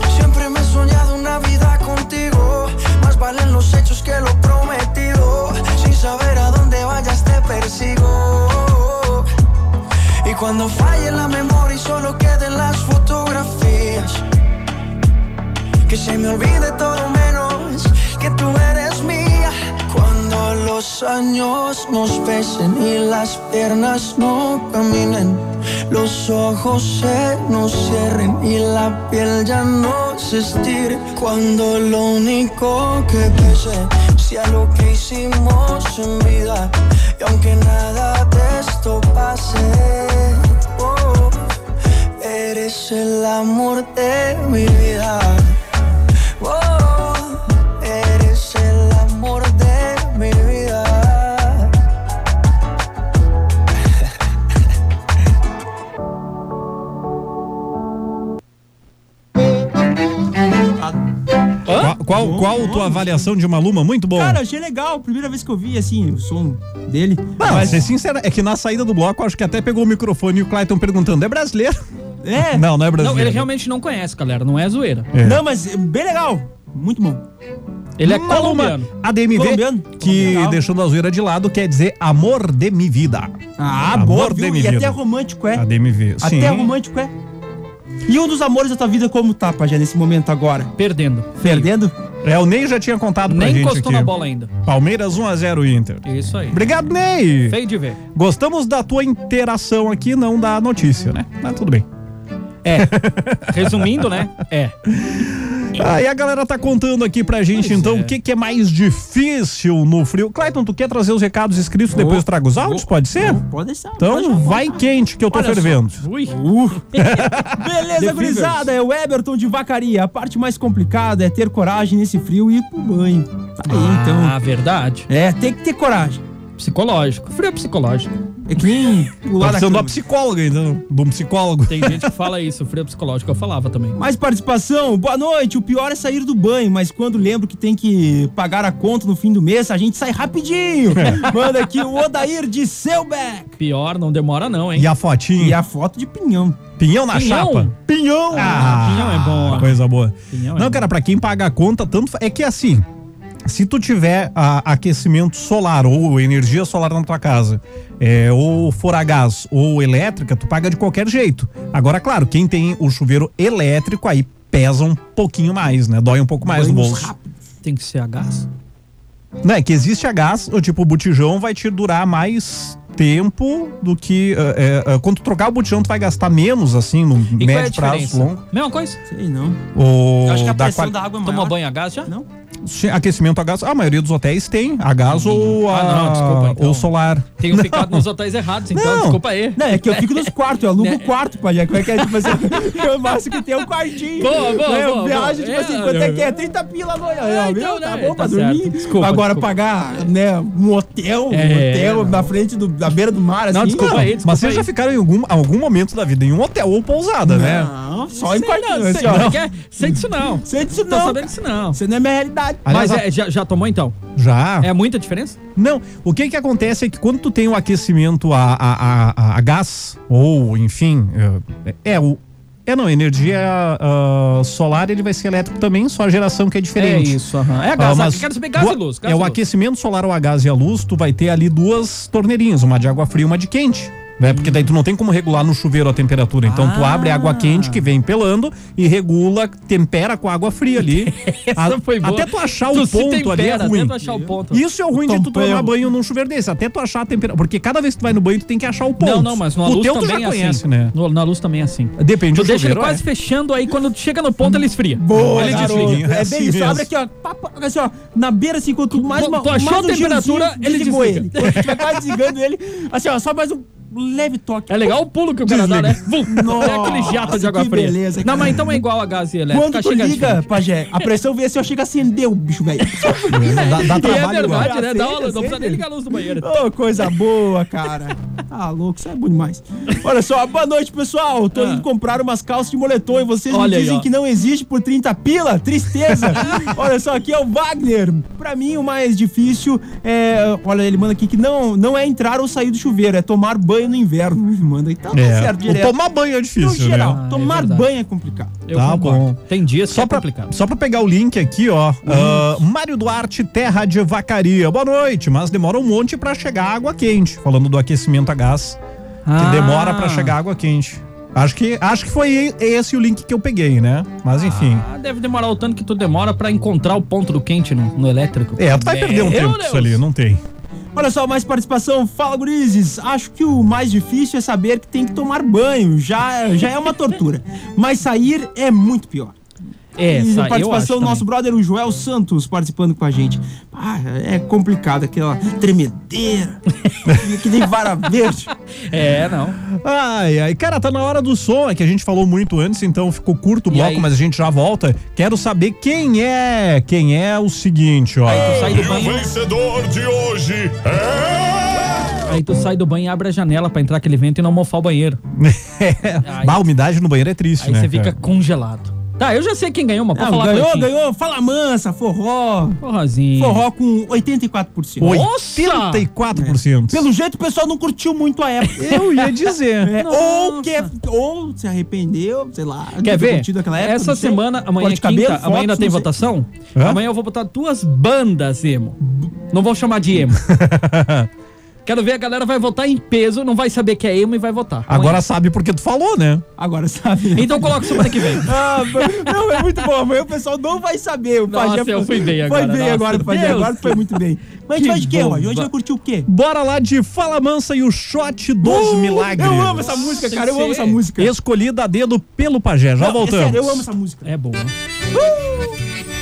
Speaker 4: Cuando falle la memoria y solo queden las fotografías. Que se me olvide todo menos que tú eres mía. Cuando los años nos pesen y las piernas no caminen, los ojos se nos cierren y la piel ya no se estire. Cuando lo único que pese sea lo que hicimos en vida. Y aunque nada de esto pase, oh, eres el amor de mi vida.
Speaker 1: Qual, qual, qual tua avaliação de Maluma? Muito bom.
Speaker 3: Cara, achei legal. Primeira vez que eu vi, assim, o som dele.
Speaker 1: Não,
Speaker 3: Mas-
Speaker 1: ser sincero, é que na saída do bloco, acho que até pegou o microfone e o Clayton perguntando: é brasileiro?
Speaker 3: É.
Speaker 1: Não, não é
Speaker 2: Não,
Speaker 1: brasileiro.
Speaker 2: ele realmente não conhece, galera. Não é zoeira.
Speaker 1: É.
Speaker 3: Não, mas bem legal. Muito bom.
Speaker 2: Ele é
Speaker 1: Maluma,
Speaker 2: colombiano.
Speaker 1: ADMV,
Speaker 3: Colombiano.
Speaker 1: que
Speaker 3: Legal.
Speaker 1: deixando a zoeira de lado, quer dizer amor de mi vida.
Speaker 3: Ah,
Speaker 1: Amor
Speaker 3: boa,
Speaker 1: de mi
Speaker 3: E
Speaker 1: vida.
Speaker 3: até romântico é.
Speaker 1: ADMV, sim.
Speaker 3: Até romântico é. E um dos amores da tua vida como tá, Pajé, nesse momento agora?
Speaker 2: Perdendo.
Speaker 3: Perdendo?
Speaker 1: É, o Ney já tinha contado pra
Speaker 2: Nem
Speaker 1: gente
Speaker 2: encostou
Speaker 1: aqui.
Speaker 2: na bola ainda.
Speaker 1: Palmeiras 1x0 Inter.
Speaker 2: Isso aí.
Speaker 1: Obrigado, Ney!
Speaker 2: Feio de ver.
Speaker 1: Gostamos da tua interação aqui, não da notícia, né? Mas tudo bem.
Speaker 2: É. Resumindo, né? É.
Speaker 1: Aí a galera tá contando aqui pra gente,
Speaker 2: Pois
Speaker 1: então,
Speaker 2: é.
Speaker 1: o que, que é mais difícil no frio. Clayton, tu quer trazer os recados escritos, depois eu trago os áudios? Pode ser?
Speaker 3: Pode deixar.
Speaker 1: Então
Speaker 3: pode
Speaker 1: vai quente que eu tô
Speaker 3: Olha só.
Speaker 1: fervendo.
Speaker 2: Ui.
Speaker 3: Beleza, gurizada, é o Eberton de Vacaria. A parte mais complicada é ter coragem nesse frio e ir pro banho. Tá aí, então.
Speaker 2: Ah, verdade.
Speaker 3: É, tem que ter coragem.
Speaker 2: Psicológico. Frio é psicológico.
Speaker 3: É que nem
Speaker 1: Tá
Speaker 3: pular da
Speaker 1: de uma
Speaker 3: cama.
Speaker 1: psicóloga, então. De um psicólogo.
Speaker 2: Tem gente que fala isso, frio é psicológico. Eu falava também.
Speaker 3: Mais participação, boa noite. O pior é sair do banho, mas quando lembro que tem que pagar a conta no fim do mês, a gente sai rapidinho. Manda aqui o Odair de Selbeck.
Speaker 2: Pior, não demora não, hein?
Speaker 1: E a fotinha?
Speaker 3: E a foto de pinhão.
Speaker 1: Pinhão na
Speaker 2: Pinhão?
Speaker 1: chapa? Pinhão!
Speaker 2: Ah, pinhão é bom.
Speaker 1: Coisa boa.
Speaker 2: Pinhão é
Speaker 1: Não,
Speaker 2: bom.
Speaker 1: cara, pra quem paga a conta, tanto. É que assim. Se tu tiver a- aquecimento solar ou energia solar na tua casa, é, ou for a gás ou elétrica, tu paga de qualquer jeito. Agora, claro, quem tem o chuveiro elétrico aí pesa um pouquinho mais, né? Dói um pouco mais no bolso.
Speaker 3: rápidos.
Speaker 2: Tem que ser a gás.
Speaker 1: Não, é que existe a gás, ou tipo, o botijão vai te durar mais tempo do que. é, é, quando tu trocar o botijão, tu vai gastar menos, assim, no
Speaker 2: E qual é a
Speaker 1: médio prazo,
Speaker 2: diferença?
Speaker 1: longo.
Speaker 2: Mesma coisa?
Speaker 3: Sei não.
Speaker 1: O,
Speaker 3: Eu acho que a
Speaker 1: da
Speaker 3: pressão
Speaker 1: quali-
Speaker 3: da água é
Speaker 2: Toma
Speaker 3: maior.
Speaker 2: banho a gás já?
Speaker 3: Não?
Speaker 1: Aquecimento a gás, a maioria dos hotéis tem a gás ou a
Speaker 2: Ah, não, desculpa, então.
Speaker 1: ou solar.
Speaker 2: Tenho ficado nos hotéis errados, então
Speaker 1: Não.
Speaker 2: desculpa aí.
Speaker 3: Não, é que eu fico nos quartos, eu alugo
Speaker 2: Né?
Speaker 3: o quarto, Pajé. Como é que é? Tipo assim, o máximo que tem é um quartinho.
Speaker 2: Boa, boa,
Speaker 3: Né,
Speaker 2: boa,
Speaker 3: Viagem,
Speaker 2: boa.
Speaker 3: tipo assim,
Speaker 2: É,
Speaker 3: quanto é
Speaker 2: é.
Speaker 3: que é? 30 pila a noite.
Speaker 2: É, então?
Speaker 3: Tá
Speaker 2: né?
Speaker 3: bom pra
Speaker 2: Tá
Speaker 3: dormir.
Speaker 2: certo. Desculpa,
Speaker 3: Agora
Speaker 2: desculpa.
Speaker 3: pagar, né, um hotel, um
Speaker 2: É,
Speaker 3: hotel
Speaker 2: não.
Speaker 3: na frente do, da beira do mar, assim.
Speaker 2: Não, desculpa aí, desculpa
Speaker 1: Mas vocês já ficaram em algum, algum momento da vida em um hotel ou pousada, né?
Speaker 3: Não, só em quartinho,
Speaker 2: não,
Speaker 3: assim,
Speaker 2: sei,
Speaker 3: ó.
Speaker 2: não, sei disso não. Tô
Speaker 3: não.
Speaker 2: sabendo disso não.
Speaker 3: Você não é minha realidade.
Speaker 1: Aliás,
Speaker 2: Mas é, já, já tomou então?
Speaker 1: Já.
Speaker 2: É muita diferença?
Speaker 1: Não, o que que acontece é que quando tu tem o aquecimento a, a, a, a gás, ou enfim, é, é o. É não, energia ah, solar ele vai ser elétrico também, só a geração que é diferente.
Speaker 2: É isso, aham. É a gás,
Speaker 1: mas
Speaker 2: eu quero saber gás
Speaker 1: do-
Speaker 2: e luz. Gás
Speaker 1: é
Speaker 2: e
Speaker 1: o
Speaker 2: luz.
Speaker 1: aquecimento solar ou a gás e a luz, tu vai ter ali duas torneirinhas, uma de água fria e uma de quente. Né? Porque daí tu não tem como regular no chuveiro a temperatura. Então tu
Speaker 2: Ah.
Speaker 1: abre a água quente que vem pelando e regula, tempera com a água fria ali.
Speaker 2: Essa
Speaker 1: A-
Speaker 2: foi boa.
Speaker 1: Até tu achar
Speaker 2: Tu
Speaker 1: o ponto ali é
Speaker 2: tempera,
Speaker 1: ruim.
Speaker 2: Até tu achar o ponto.
Speaker 1: Isso é o ruim de tu tomar banho num chuveiro desse. Até tu achar a temperatura. Porque cada vez que tu vai no banho, tu tem que achar o ponto.
Speaker 2: Não, não, mas no
Speaker 1: o
Speaker 2: luz
Speaker 1: teu tu
Speaker 2: também
Speaker 1: já
Speaker 2: é
Speaker 1: conhece,
Speaker 2: assim.
Speaker 1: né?
Speaker 2: No- na luz também é assim.
Speaker 1: Depende
Speaker 2: Tu
Speaker 1: do
Speaker 2: deixa ele quase
Speaker 1: é.
Speaker 2: fechando, aí quando tu chega no ponto ele esfria.
Speaker 3: Boa,
Speaker 2: ele
Speaker 3: garoto.
Speaker 2: desliga.
Speaker 1: É
Speaker 3: É
Speaker 1: assim
Speaker 3: bem isso.
Speaker 1: mesmo.
Speaker 3: Abre aqui, ó. assim, ó. Na beira, assim, quando tu mais
Speaker 2: Tu-
Speaker 3: uma,
Speaker 2: tu achou
Speaker 3: mais
Speaker 2: a temperatura, ele desliga.
Speaker 3: ele. Quando tu tiver quase desligando ele, assim, ó, só mais um leve toque.
Speaker 2: É legal o pulo que o cara dá, né? Vum,
Speaker 3: Nossa,
Speaker 2: é aquele jato de água
Speaker 3: que
Speaker 2: fria.
Speaker 3: beleza,
Speaker 2: não, mas então é igual a gás elétrica.
Speaker 3: Quando tu
Speaker 2: chega
Speaker 3: liga. Pajé, a pressão vem assim, ó, chega a acender o bicho, velho.
Speaker 1: Dá, dá
Speaker 2: é
Speaker 1: trabalho igual.
Speaker 2: verdade, né? Dá
Speaker 3: Acende,
Speaker 2: uma, não precisa nem ligar a luz do banheiro.
Speaker 3: Ô, coisa boa, cara. Tá louco, isso é bom demais. Olha só, boa noite, pessoal. Tô
Speaker 2: Ah.
Speaker 3: indo comprar umas calças de moletom e vocês
Speaker 2: Olha
Speaker 3: me
Speaker 2: aí,
Speaker 3: dizem
Speaker 2: ó.
Speaker 3: que não existe por 30 pila? Tristeza. olha só, aqui é o Wagner. Pra mim, o mais difícil é. Olha, ele manda aqui que não, não é entrar ou sair do chuveiro, é tomar banho no inverno. Ele manda então, tá
Speaker 1: É,
Speaker 3: certo,
Speaker 1: o
Speaker 3: direto.
Speaker 1: tomar banho é
Speaker 3: No
Speaker 1: difícil,
Speaker 3: geral,
Speaker 1: né?
Speaker 2: Ah, é
Speaker 3: tomar
Speaker 2: verdade.
Speaker 3: banho é complicado.
Speaker 2: Eu
Speaker 1: Tá
Speaker 2: concordo.
Speaker 1: bom.
Speaker 2: Tem dias que
Speaker 1: Só
Speaker 2: é
Speaker 1: pra,
Speaker 2: complicado.
Speaker 1: só pra pegar o link aqui, ó. ah, Mário Duarte, Terra de Vacaria. Boa noite, mas demora um monte pra chegar água quente. Falando do aquecimento a gás. Que
Speaker 2: Ah.
Speaker 1: demora pra chegar água quente. Acho que, acho que foi esse o link que eu peguei, né? Mas enfim.
Speaker 2: Ah, deve demorar o tanto que tu demora pra encontrar o ponto do quente no, no elétrico.
Speaker 1: É, tu vai perder um
Speaker 2: Meu
Speaker 1: tempo
Speaker 2: Deus.
Speaker 1: isso ali, não tem.
Speaker 3: Olha só, mais participação. Fala, gurizes. Acho que o mais difícil é saber que tem que tomar banho. Já, já é uma tortura. Mas sair é muito pior.
Speaker 2: É,
Speaker 3: E participação do nosso brother, o Joel Santos, participando com a gente. Ah, é complicado, aquela tremedeira, que nem vara verde.
Speaker 2: É, não.
Speaker 1: Ai, ai, cara, tá na hora do som, é que a gente falou muito antes, então ficou curto o bloco,
Speaker 2: aí?
Speaker 1: mas a gente já volta. Quero saber quem é, quem é o seguinte, ó.
Speaker 2: Aí tu sai do
Speaker 5: E o
Speaker 2: banho,
Speaker 5: vencedor de hoje é.
Speaker 2: aí tu sai do banho e abre a janela pra entrar aquele vento e não mofar o banheiro. Aí-
Speaker 1: bah, a umidade no banheiro é triste,
Speaker 2: Aí
Speaker 1: né?
Speaker 2: você fica congelado. Tá, eu já sei quem ganhou, mas pode
Speaker 3: Não,
Speaker 2: falar
Speaker 3: ganhou, ganhou. Fala mansa, forró.
Speaker 2: Forrozinho.
Speaker 3: Forró com 84%.
Speaker 2: Nossa!
Speaker 1: 84%.
Speaker 3: Pelo jeito o pessoal não curtiu muito a época.
Speaker 1: Eu ia dizer.
Speaker 3: É, ou, quer, ou se arrependeu, sei lá.
Speaker 2: Quer ver?
Speaker 3: época,
Speaker 2: Essa semana, amanhã é quinta,
Speaker 3: cabelo,
Speaker 2: amanhã ainda tem votação.
Speaker 1: Hã?
Speaker 2: Amanhã eu vou botar duas bandas emo. Não vou chamar de emo. Quero ver a galera vai votar em peso, não vai saber que é emo e vai votar.
Speaker 1: Agora sabe porque tu falou, né?
Speaker 3: Agora sabe.
Speaker 2: Então coloca semana que vem.
Speaker 3: Ah, não, é muito bom. Amanhã o pessoal não vai saber. O
Speaker 2: Nossa,
Speaker 3: Pajé
Speaker 2: eu fui bem agora,
Speaker 3: Foi bem
Speaker 2: nossa,
Speaker 3: agora, Pajé. Agora foi muito bem. Mas a gente
Speaker 1: Que
Speaker 3: vai de quê? Hoje vai curtir o quê?
Speaker 1: Bora lá de Fala Mansa e o Shot dos
Speaker 3: Uh,
Speaker 1: Milagres.
Speaker 3: Eu amo essa música, cara. Eu amo essa música.
Speaker 1: Escolhida a dedo pelo Pajé. Já
Speaker 3: Não, é
Speaker 1: voltamos.
Speaker 3: sério, eu amo essa música.
Speaker 2: É boa.
Speaker 6: Escrevi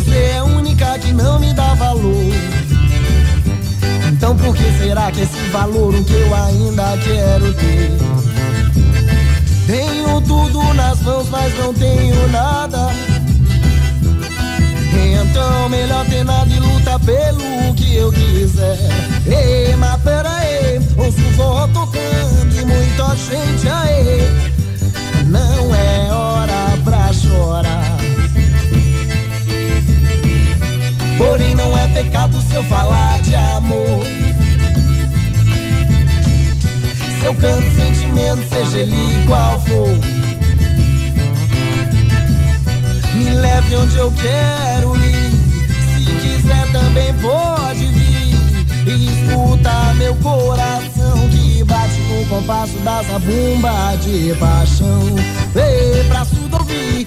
Speaker 6: você é a única que não me dá valor. Então por que será que esse valor o que eu ainda quero ter? Tenho tudo nas mãos, mas não tenho nada. Então melhor ter nada e luta pelo que eu quiser. Ei, mas pera aí, ouço o forró tocando e muita gente aí. Não é hora pra chorar. Porém não é pecado se eu falar de amor. Se eu canto sentimento, seja ele qual for. Me leve onde eu quero ir. Se quiser também pode vir. E escuta meu coração que bate no compasso da zabumba de paixão. Ei, pra surdo ouvir,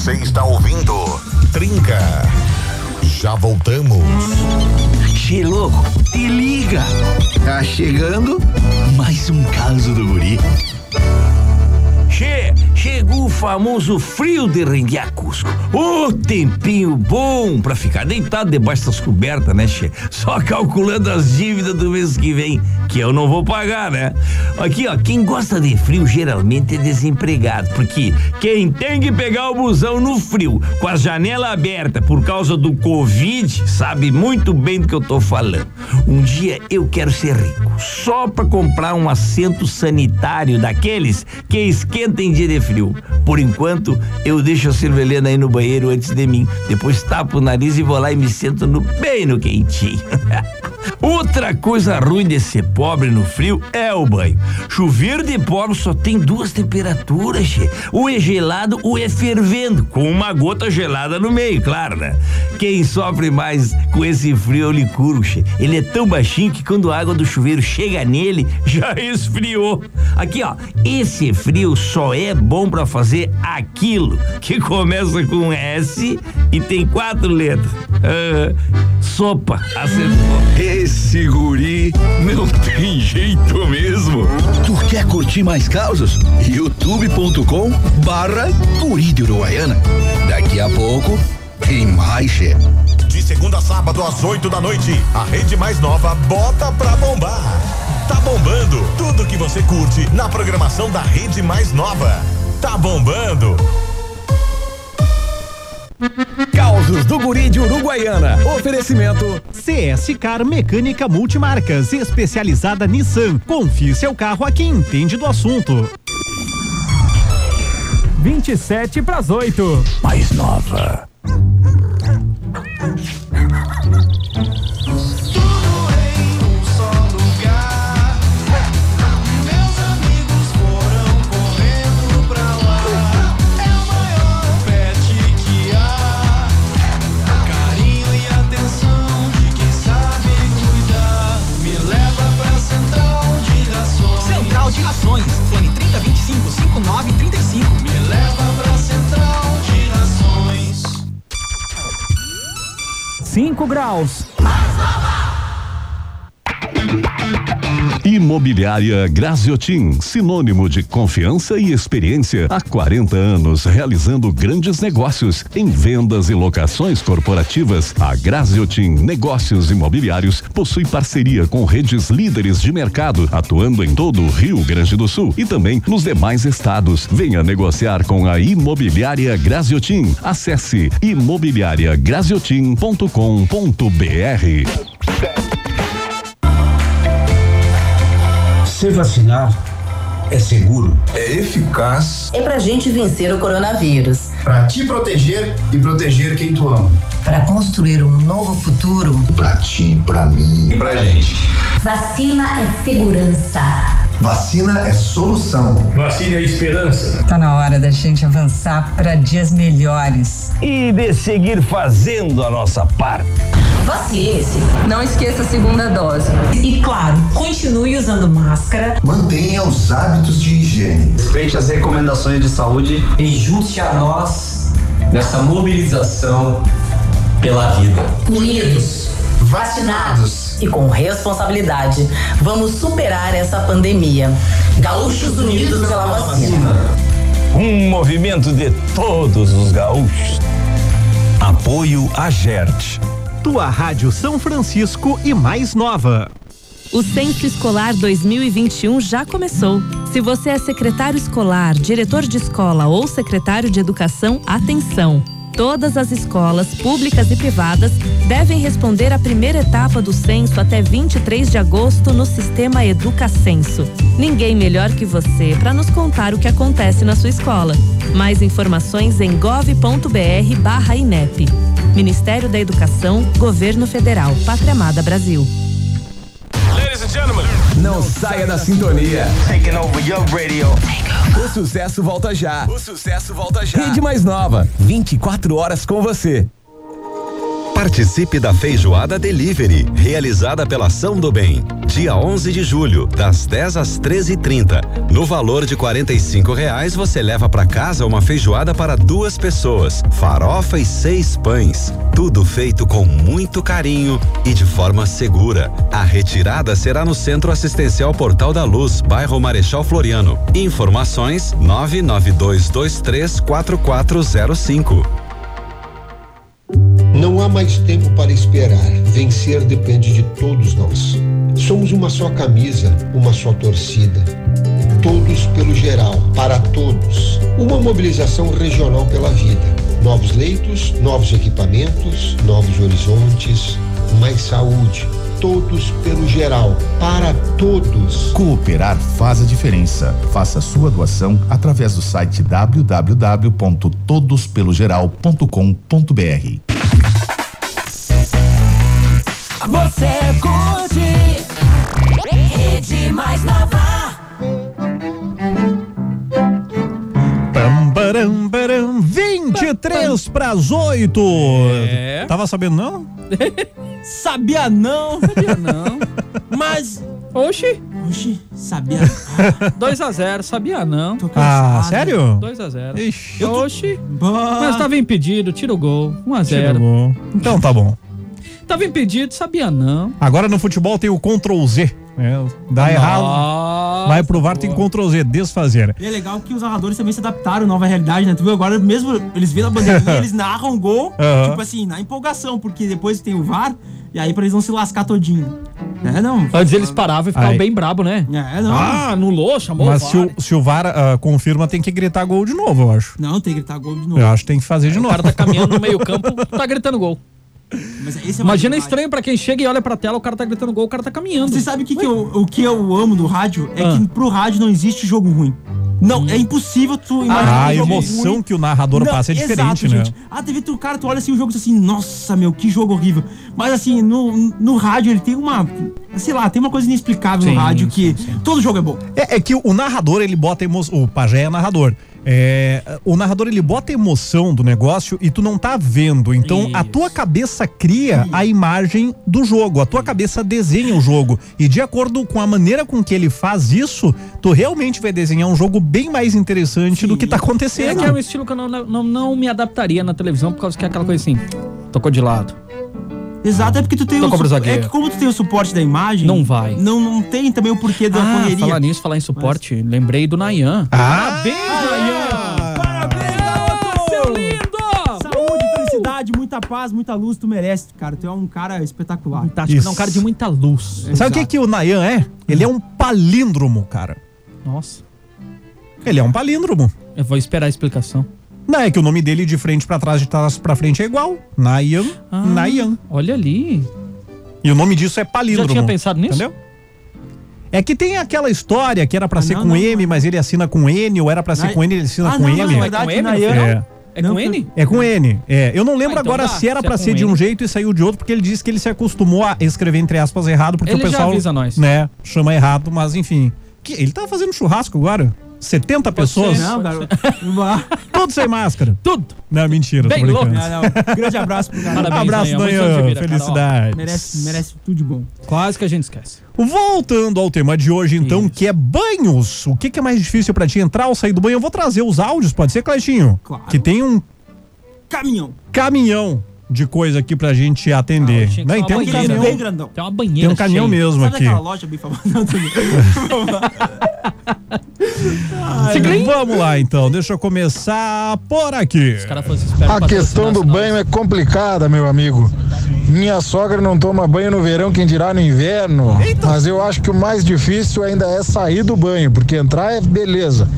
Speaker 5: Você está ouvindo Trinca. Já voltamos.
Speaker 7: Che louco, te liga. Tá chegando mais um caso do guri. Che, chegou o famoso frio de Renguear Cusco. Ô, tempinho bom pra ficar deitado debaixo das cobertas, né, Che? Só calculando as dívidas do mês que vem, que eu não vou pagar, né? Aqui, ó, quem gosta de frio geralmente é desempregado, porque quem tem que pegar o busão no frio, com a janela aberta por causa do Covid, sabe muito bem do que eu tô falando. Um dia eu quero ser rico, só pra comprar um assento sanitário daqueles que esquenta em dia de frio. Por enquanto, eu deixo a cervelena aí no banheiro antes de mim. Depois tapo o nariz e vou lá e me sento no, bem no quentinho. Outra coisa ruim de ser pobre no frio é o banho. Chuveiro de pobre só tem duas temperaturas, che. Ou é gelado ou é fervendo, com uma gota gelada no meio, claro, né? Quem sofre mais com esse frio é o che. Ele é tão baixinho que quando a água do chuveiro chega nele, já esfriou. Aqui, ó, esse frio só é bom pra fazer aquilo que começa com S e tem quatro letras. Ah, sopa, acertou.
Speaker 8: Esse guri não tem jeito mesmo. Tu quer curtir mais causas? youtube.com barra guri de Uruguaiana. Daqui a pouco tem mais, che.
Speaker 5: De segunda a sábado às 8 da noite, a rede mais nova bota pra bombar. Tá bombando tudo que você curte na programação da rede mais nova. Tá bombando.
Speaker 9: Causos do Guri de Uruguaiana. Oferecimento.
Speaker 1: CS Car Mecânica Multimarcas, especializada Nissan. Confie seu carro a quem entende do assunto.
Speaker 9: 27 para as 8.
Speaker 7: Mais nova.
Speaker 9: 5 graus.
Speaker 10: Imobiliária Graziotin, sinônimo de confiança e experiência há 40 anos, realizando grandes negócios em vendas e locações corporativas. A Graziotin Negócios Imobiliários possui parceria com redes líderes de mercado, atuando em todo o Rio Grande do Sul e também nos demais estados. Venha negociar com a Imobiliária Graziotin. Acesse imobiliariagraziotin.com.br.
Speaker 11: Se vacinar é seguro.
Speaker 12: É eficaz.
Speaker 13: É pra gente vencer o coronavírus.
Speaker 12: Pra te proteger e proteger quem tu ama.
Speaker 13: Para construir um novo futuro.
Speaker 12: Pra ti, pra mim.
Speaker 13: E
Speaker 12: pra gente.
Speaker 13: Vacina é segurança.
Speaker 12: Vacina é solução.
Speaker 11: Vacina é esperança.
Speaker 14: Tá na hora da gente avançar para dias melhores.
Speaker 7: E de seguir fazendo a nossa parte.
Speaker 13: Vacine-se.
Speaker 14: Não esqueça a segunda dose.
Speaker 13: E claro, continue usando máscara.
Speaker 12: Mantenha os hábitos de higiene.
Speaker 15: Respeite as recomendações de saúde
Speaker 16: e junte a nós nessa mobilização pela vida.
Speaker 13: Unidos, vacinados e com responsabilidade, vamos superar essa pandemia. Gaúchos unidos pela vacina.
Speaker 7: Um movimento de todos os gaúchos.
Speaker 9: Apoio a GERT. Tua Rádio São Francisco e mais nova.
Speaker 17: O Censo Escolar 2021 já começou. Se você é secretário escolar, diretor de escola ou secretário de educação, atenção! Todas as escolas, públicas e privadas, devem responder à primeira etapa do censo até 23 de agosto no sistema Educacenso. Ninguém melhor que você para nos contar o que acontece na sua escola. Mais informações em gov.br/inep. Ministério da Educação, Governo Federal, Pátria Amada Brasil.
Speaker 9: Não saia da sintonia.
Speaker 7: Taking over your radio.
Speaker 9: O sucesso volta já. O sucesso volta já. Rede mais nova, 24 horas com você.
Speaker 18: Participe da Feijoada Delivery, realizada pela Ação do Bem. Dia 11 de julho, das 10 às 13h30. No valor de 45 reais, você leva para casa uma feijoada para duas pessoas, farofa e seis pães. Tudo feito com muito carinho e de forma segura. A retirada será no Centro Assistencial Portal da Luz, bairro Marechal Floriano. Informações 992234405.
Speaker 19: Não há mais tempo para esperar. Vencer depende de todos nós. Somos uma só camisa, uma só torcida. Todos pelo geral, para todos. Uma mobilização regional pela vida. Novos leitos, novos equipamentos, novos horizontes, mais saúde. Todos pelo geral, para todos.
Speaker 20: Cooperar faz a diferença. Faça sua doação através do site www.todospelogeral.com.br.
Speaker 21: Você curte Rede Mais Nova.
Speaker 1: Pam, param, param, 23 para as 8.
Speaker 2: É.
Speaker 1: Tava sabendo não?
Speaker 3: Sabia não.
Speaker 2: Sabia não.
Speaker 3: Mas.
Speaker 2: Oxi.
Speaker 3: Oxi, sabia.
Speaker 2: 2x0, sabia não.
Speaker 1: Ah, sério?
Speaker 2: 2x0.
Speaker 1: Ixi.
Speaker 2: Oxi.
Speaker 3: Bah.
Speaker 2: Mas tava impedido, tira o gol. 1x0.
Speaker 1: Tira o gol. Então tá bom.
Speaker 2: Tava impedido, sabia não.
Speaker 1: Agora no futebol tem o Ctrl Z. né? dá errado.
Speaker 2: Nossa,
Speaker 1: Vai pro VAR, tem Ctrl Z, desfazer.
Speaker 3: E é legal que os narradores também se adaptaram à nova realidade, né? Tu viu agora, mesmo eles vendo a bandeirinha, eles narram o gol,
Speaker 1: Aham.
Speaker 3: tipo assim, na empolgação, porque depois tem o VAR, e aí pra eles não se lascar todinho. É, não.
Speaker 2: Antes eles paravam e ficavam
Speaker 1: Aí.
Speaker 2: bem brabo, né?
Speaker 3: É, não.
Speaker 2: Ah, anulou, chamou
Speaker 1: Mas
Speaker 2: o
Speaker 1: se
Speaker 2: VAR.
Speaker 1: o, se o VAR ah, confirma, tem que gritar gol de novo, eu acho.
Speaker 3: Não, tem que gritar gol de novo.
Speaker 1: Eu acho que tem que fazer de
Speaker 2: O
Speaker 1: novo.
Speaker 2: cara tá caminhando no meio campo, tá gritando gol.
Speaker 3: Mas esse é
Speaker 2: Imagina estranho pra quem chega e olha pra tela, o cara tá gritando gol, o cara tá caminhando.
Speaker 3: Você sabe o que, que eu, o que eu amo do rádio? É
Speaker 2: Ah.
Speaker 3: que pro rádio não existe jogo ruim. Não, é impossível tu imaginar
Speaker 1: Ah, a emoção
Speaker 3: ruim.
Speaker 1: que o narrador
Speaker 3: Não,
Speaker 1: passa é diferente,
Speaker 3: exato,
Speaker 1: né?
Speaker 3: gente. A TV, tu, cara, tu olha assim o jogo e diz assim, nossa, meu, que jogo horrível. Mas assim, no, no rádio ele tem uma, sei lá, tem uma coisa inexplicável
Speaker 1: Sim,
Speaker 3: no rádio que todo jogo é bom.
Speaker 1: É, é que o narrador, ele bota emoção. O Pajé é narrador. É, o narrador, ele bota emoção do negócio e tu não tá vendo. Então, a tua cabeça cria a imagem do jogo. A tua cabeça desenha o jogo. E de acordo com a maneira com que ele faz isso, tu realmente vai desenhar um jogo bem mais interessante do que tá
Speaker 2: É
Speaker 1: acontecendo.
Speaker 2: que é um estilo que eu não, não, não me adaptaria na televisão, por causa que é aquela coisa assim, tocou de lado.
Speaker 3: Exato, é porque tu tem
Speaker 2: Tô
Speaker 3: o
Speaker 2: o
Speaker 3: É
Speaker 2: zagueiro.
Speaker 3: que como tu tem o suporte da imagem.
Speaker 2: Não vai.
Speaker 3: Não, não tem também o porquê da
Speaker 2: Ah,
Speaker 3: correria.
Speaker 2: falar nisso, falar em suporte, lembrei do Nayan.
Speaker 1: Ah!
Speaker 2: Parabéns, Nayan!
Speaker 3: Paz, muita luz, tu merece, cara. Tu é um cara espetacular.
Speaker 2: Fantástico,
Speaker 1: Isso.
Speaker 2: não, um cara de muita luz.
Speaker 1: Sabe o que, que o Nayan é? Ele é um palíndromo, cara.
Speaker 2: Nossa,
Speaker 1: Ele é um palíndromo.
Speaker 2: eu vou esperar a explicação.
Speaker 1: Não, é que o nome dele de frente pra trás, de trás pra frente é igual. Nayan,
Speaker 2: Ah,
Speaker 1: Nayan.
Speaker 2: Olha ali.
Speaker 1: E o nome disso é palíndromo.
Speaker 2: Já tinha pensado nisso?
Speaker 1: Entendeu? É que tem aquela história que era pra
Speaker 3: Ah,
Speaker 1: ser
Speaker 3: não,
Speaker 1: com
Speaker 3: não,
Speaker 1: M, mas ele assina com N, ou era pra ser com N, ele assina
Speaker 3: Ah,
Speaker 1: com
Speaker 3: não,
Speaker 1: M.
Speaker 3: não,
Speaker 2: Não, é
Speaker 3: verdade,
Speaker 2: com M,
Speaker 3: Nayan.
Speaker 2: não?
Speaker 1: É.
Speaker 2: É
Speaker 3: Não,
Speaker 2: com N?
Speaker 1: É com N. É, eu não lembro
Speaker 2: Ah, então
Speaker 1: agora
Speaker 2: dá,
Speaker 1: se era
Speaker 2: se é
Speaker 1: ser de um
Speaker 2: N.
Speaker 1: jeito e saiu de outro, porque ele disse que ele se acostumou a escrever entre aspas errado, porque
Speaker 2: Ele
Speaker 1: o
Speaker 2: já
Speaker 1: pessoal
Speaker 2: avisa nós.
Speaker 1: né, chama errado, mas enfim. Que, ele tá fazendo churrasco agora? 70 pessoas?
Speaker 2: ser,
Speaker 3: Não, garoto.
Speaker 1: Todos sem máscara.
Speaker 2: Tudo.
Speaker 1: Não, mentira,
Speaker 2: Bem
Speaker 1: tô brincando.
Speaker 3: Não, não. Grande abraço pro cara.
Speaker 2: Parabéns,
Speaker 1: Abraço,
Speaker 2: vida, cara, ó.
Speaker 1: Felicidades.
Speaker 3: Merece, merece tudo de bom.
Speaker 2: Quase que a gente esquece.
Speaker 1: Voltando ao tema de hoje, então, que é banhos. O que, que é mais difícil pra ti entrar ou sair do banho? Eu vou trazer os áudios, pode ser, Cleitinho?
Speaker 3: Claro.
Speaker 1: Que tem um
Speaker 3: Caminhão.
Speaker 1: caminhão de coisa aqui pra gente atender.
Speaker 2: ser
Speaker 1: e
Speaker 2: uma
Speaker 1: tem um
Speaker 2: banheira.
Speaker 1: caminhão.
Speaker 3: Bem grandão.
Speaker 2: Tem uma banheira
Speaker 1: Tem um caminhão
Speaker 2: cheia.
Speaker 1: mesmo
Speaker 3: Sabe
Speaker 1: aqui.
Speaker 3: aquela loja bem famosa?
Speaker 1: Ai, Vamos lá, então. Deixa eu começar por aqui.
Speaker 22: A questão do banho é complicada, meu amigo. Minha sogra não toma banho no verão, quem dirá no inverno. Mas eu acho que o mais difícil ainda é sair do banho, porque entrar é beleza.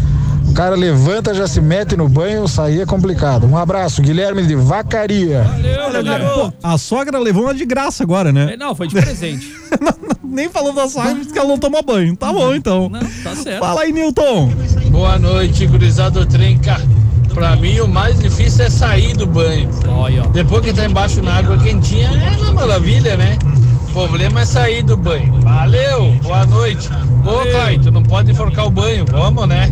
Speaker 22: O cara levanta, já se mete no banho, sair é complicado. Um abraço, Guilherme de Vacaria.
Speaker 2: Valeu, garoto.
Speaker 1: A sogra levou uma de graça agora, né?
Speaker 2: É, Não, foi de presente.
Speaker 1: Nem falou da sogra, disse que ela não toma banho. Tá bom, então.
Speaker 2: Não, tá certo.
Speaker 1: Fala aí, Newton.
Speaker 23: Boa noite, gurizada trinca. Pra mim, o mais difícil é sair do banho.
Speaker 2: Olha.
Speaker 23: Depois que tá embaixo na água quentinha, é uma maravilha, né? O problema é sair do banho. Valeu, boa noite. Ô, tu não pode enforcar o banho, vamos, né?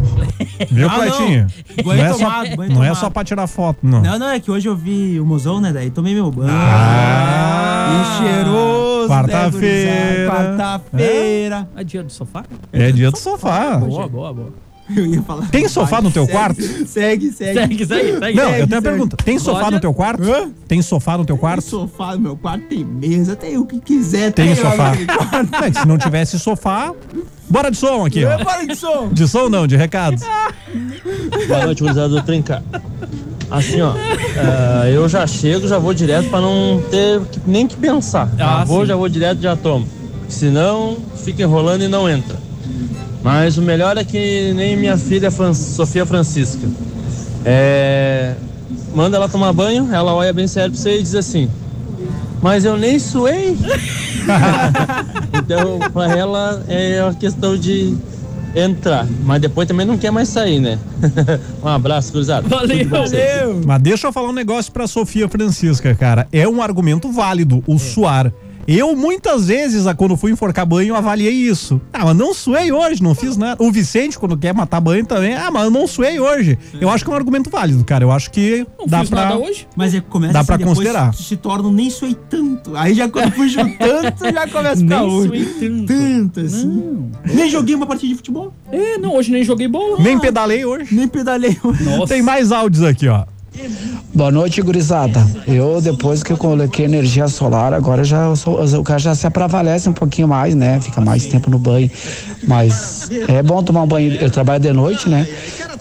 Speaker 1: Viu,
Speaker 3: Ah,
Speaker 1: Cleitinho?
Speaker 3: não.
Speaker 1: É,
Speaker 3: tomado,
Speaker 1: só, não é só pra tirar foto, não.
Speaker 3: Não, não, é que hoje eu vi o mozão, né? Daí tomei meu banho.
Speaker 1: Ah,
Speaker 3: e cheiroso.
Speaker 1: quarta-feira.
Speaker 3: né, gurizada? Quarta-feira.
Speaker 2: É dia do sofá?
Speaker 1: É dia do sofá.
Speaker 2: Boa, boa, boa.
Speaker 3: Eu ia falar.
Speaker 1: Tem sofá no teu
Speaker 3: Segue,
Speaker 1: quarto?
Speaker 3: Segue, segue.
Speaker 2: Segue, segue, segue.
Speaker 1: Não,
Speaker 3: segue,
Speaker 1: eu tenho a
Speaker 3: segue.
Speaker 1: pergunta. Tem sofá
Speaker 2: Olha-
Speaker 1: no teu quarto?
Speaker 3: Hã?
Speaker 1: Tem sofá no teu
Speaker 3: Tem
Speaker 1: quarto?
Speaker 3: sofá no meu quarto, tem mesa, tem o que quiser.
Speaker 1: Tem
Speaker 3: lá
Speaker 1: sofá.
Speaker 3: no meu quarto.
Speaker 1: É, se não tivesse sofá, bora de som aqui.
Speaker 3: Para de som.
Speaker 1: De som não, de recados.
Speaker 24: Boa noite, gurizada do Trinca. Assim, ó, eh, eu já chego, já vou direto pra não ter que- nem que pensar. Já
Speaker 2: Ah,
Speaker 24: vou,
Speaker 2: sim.
Speaker 24: já vou direto, já tomo. Senão, fica enrolando e não entra. Mas o melhor é que nem minha filha Fran- Sofia Francisca. É, manda ela tomar banho, ela olha bem sério pra você e diz assim: Mas eu nem suei. então, pra ela é uma questão de entrar. Mas depois também não quer mais sair, né? um abraço, cruzado.
Speaker 2: Valeu,
Speaker 3: Valeu.
Speaker 1: Mas deixa eu falar um negócio pra Sofia Francisca, cara. É um argumento válido, o suar. Eu, muitas vezes, a- quando fui enforcar banho, avaliei isso. Ah, mas não suei hoje, não fiz nada. O Vicente, quando quer matar banho também, ah, mas eu não suei hoje. Eu acho que é um argumento válido, cara. Eu acho que
Speaker 2: Não
Speaker 1: dá
Speaker 2: fiz
Speaker 1: pra.
Speaker 2: nada hoje.
Speaker 3: Mas é que começa
Speaker 1: Dá
Speaker 3: assim,
Speaker 1: pra considerar.
Speaker 3: Se torna um nem suei tanto. Aí já quando o tanto, já começa a ficar
Speaker 2: Nem suei tanto.
Speaker 3: Tanto assim. Nem joguei uma partida de futebol.
Speaker 2: É, não, hoje nem joguei bola.
Speaker 1: Nem pedalei hoje.
Speaker 3: Nem pedalei.
Speaker 2: Nossa.
Speaker 1: Tem mais áudios aqui, ó.
Speaker 25: Boa noite, gurizada. Eu, depois que eu coloquei energia solar, agora já sou- o cara já se prevalece um pouquinho mais, né? Fica mais tempo no banho. Mas é bom tomar um banho. Eu trabalho de noite, né?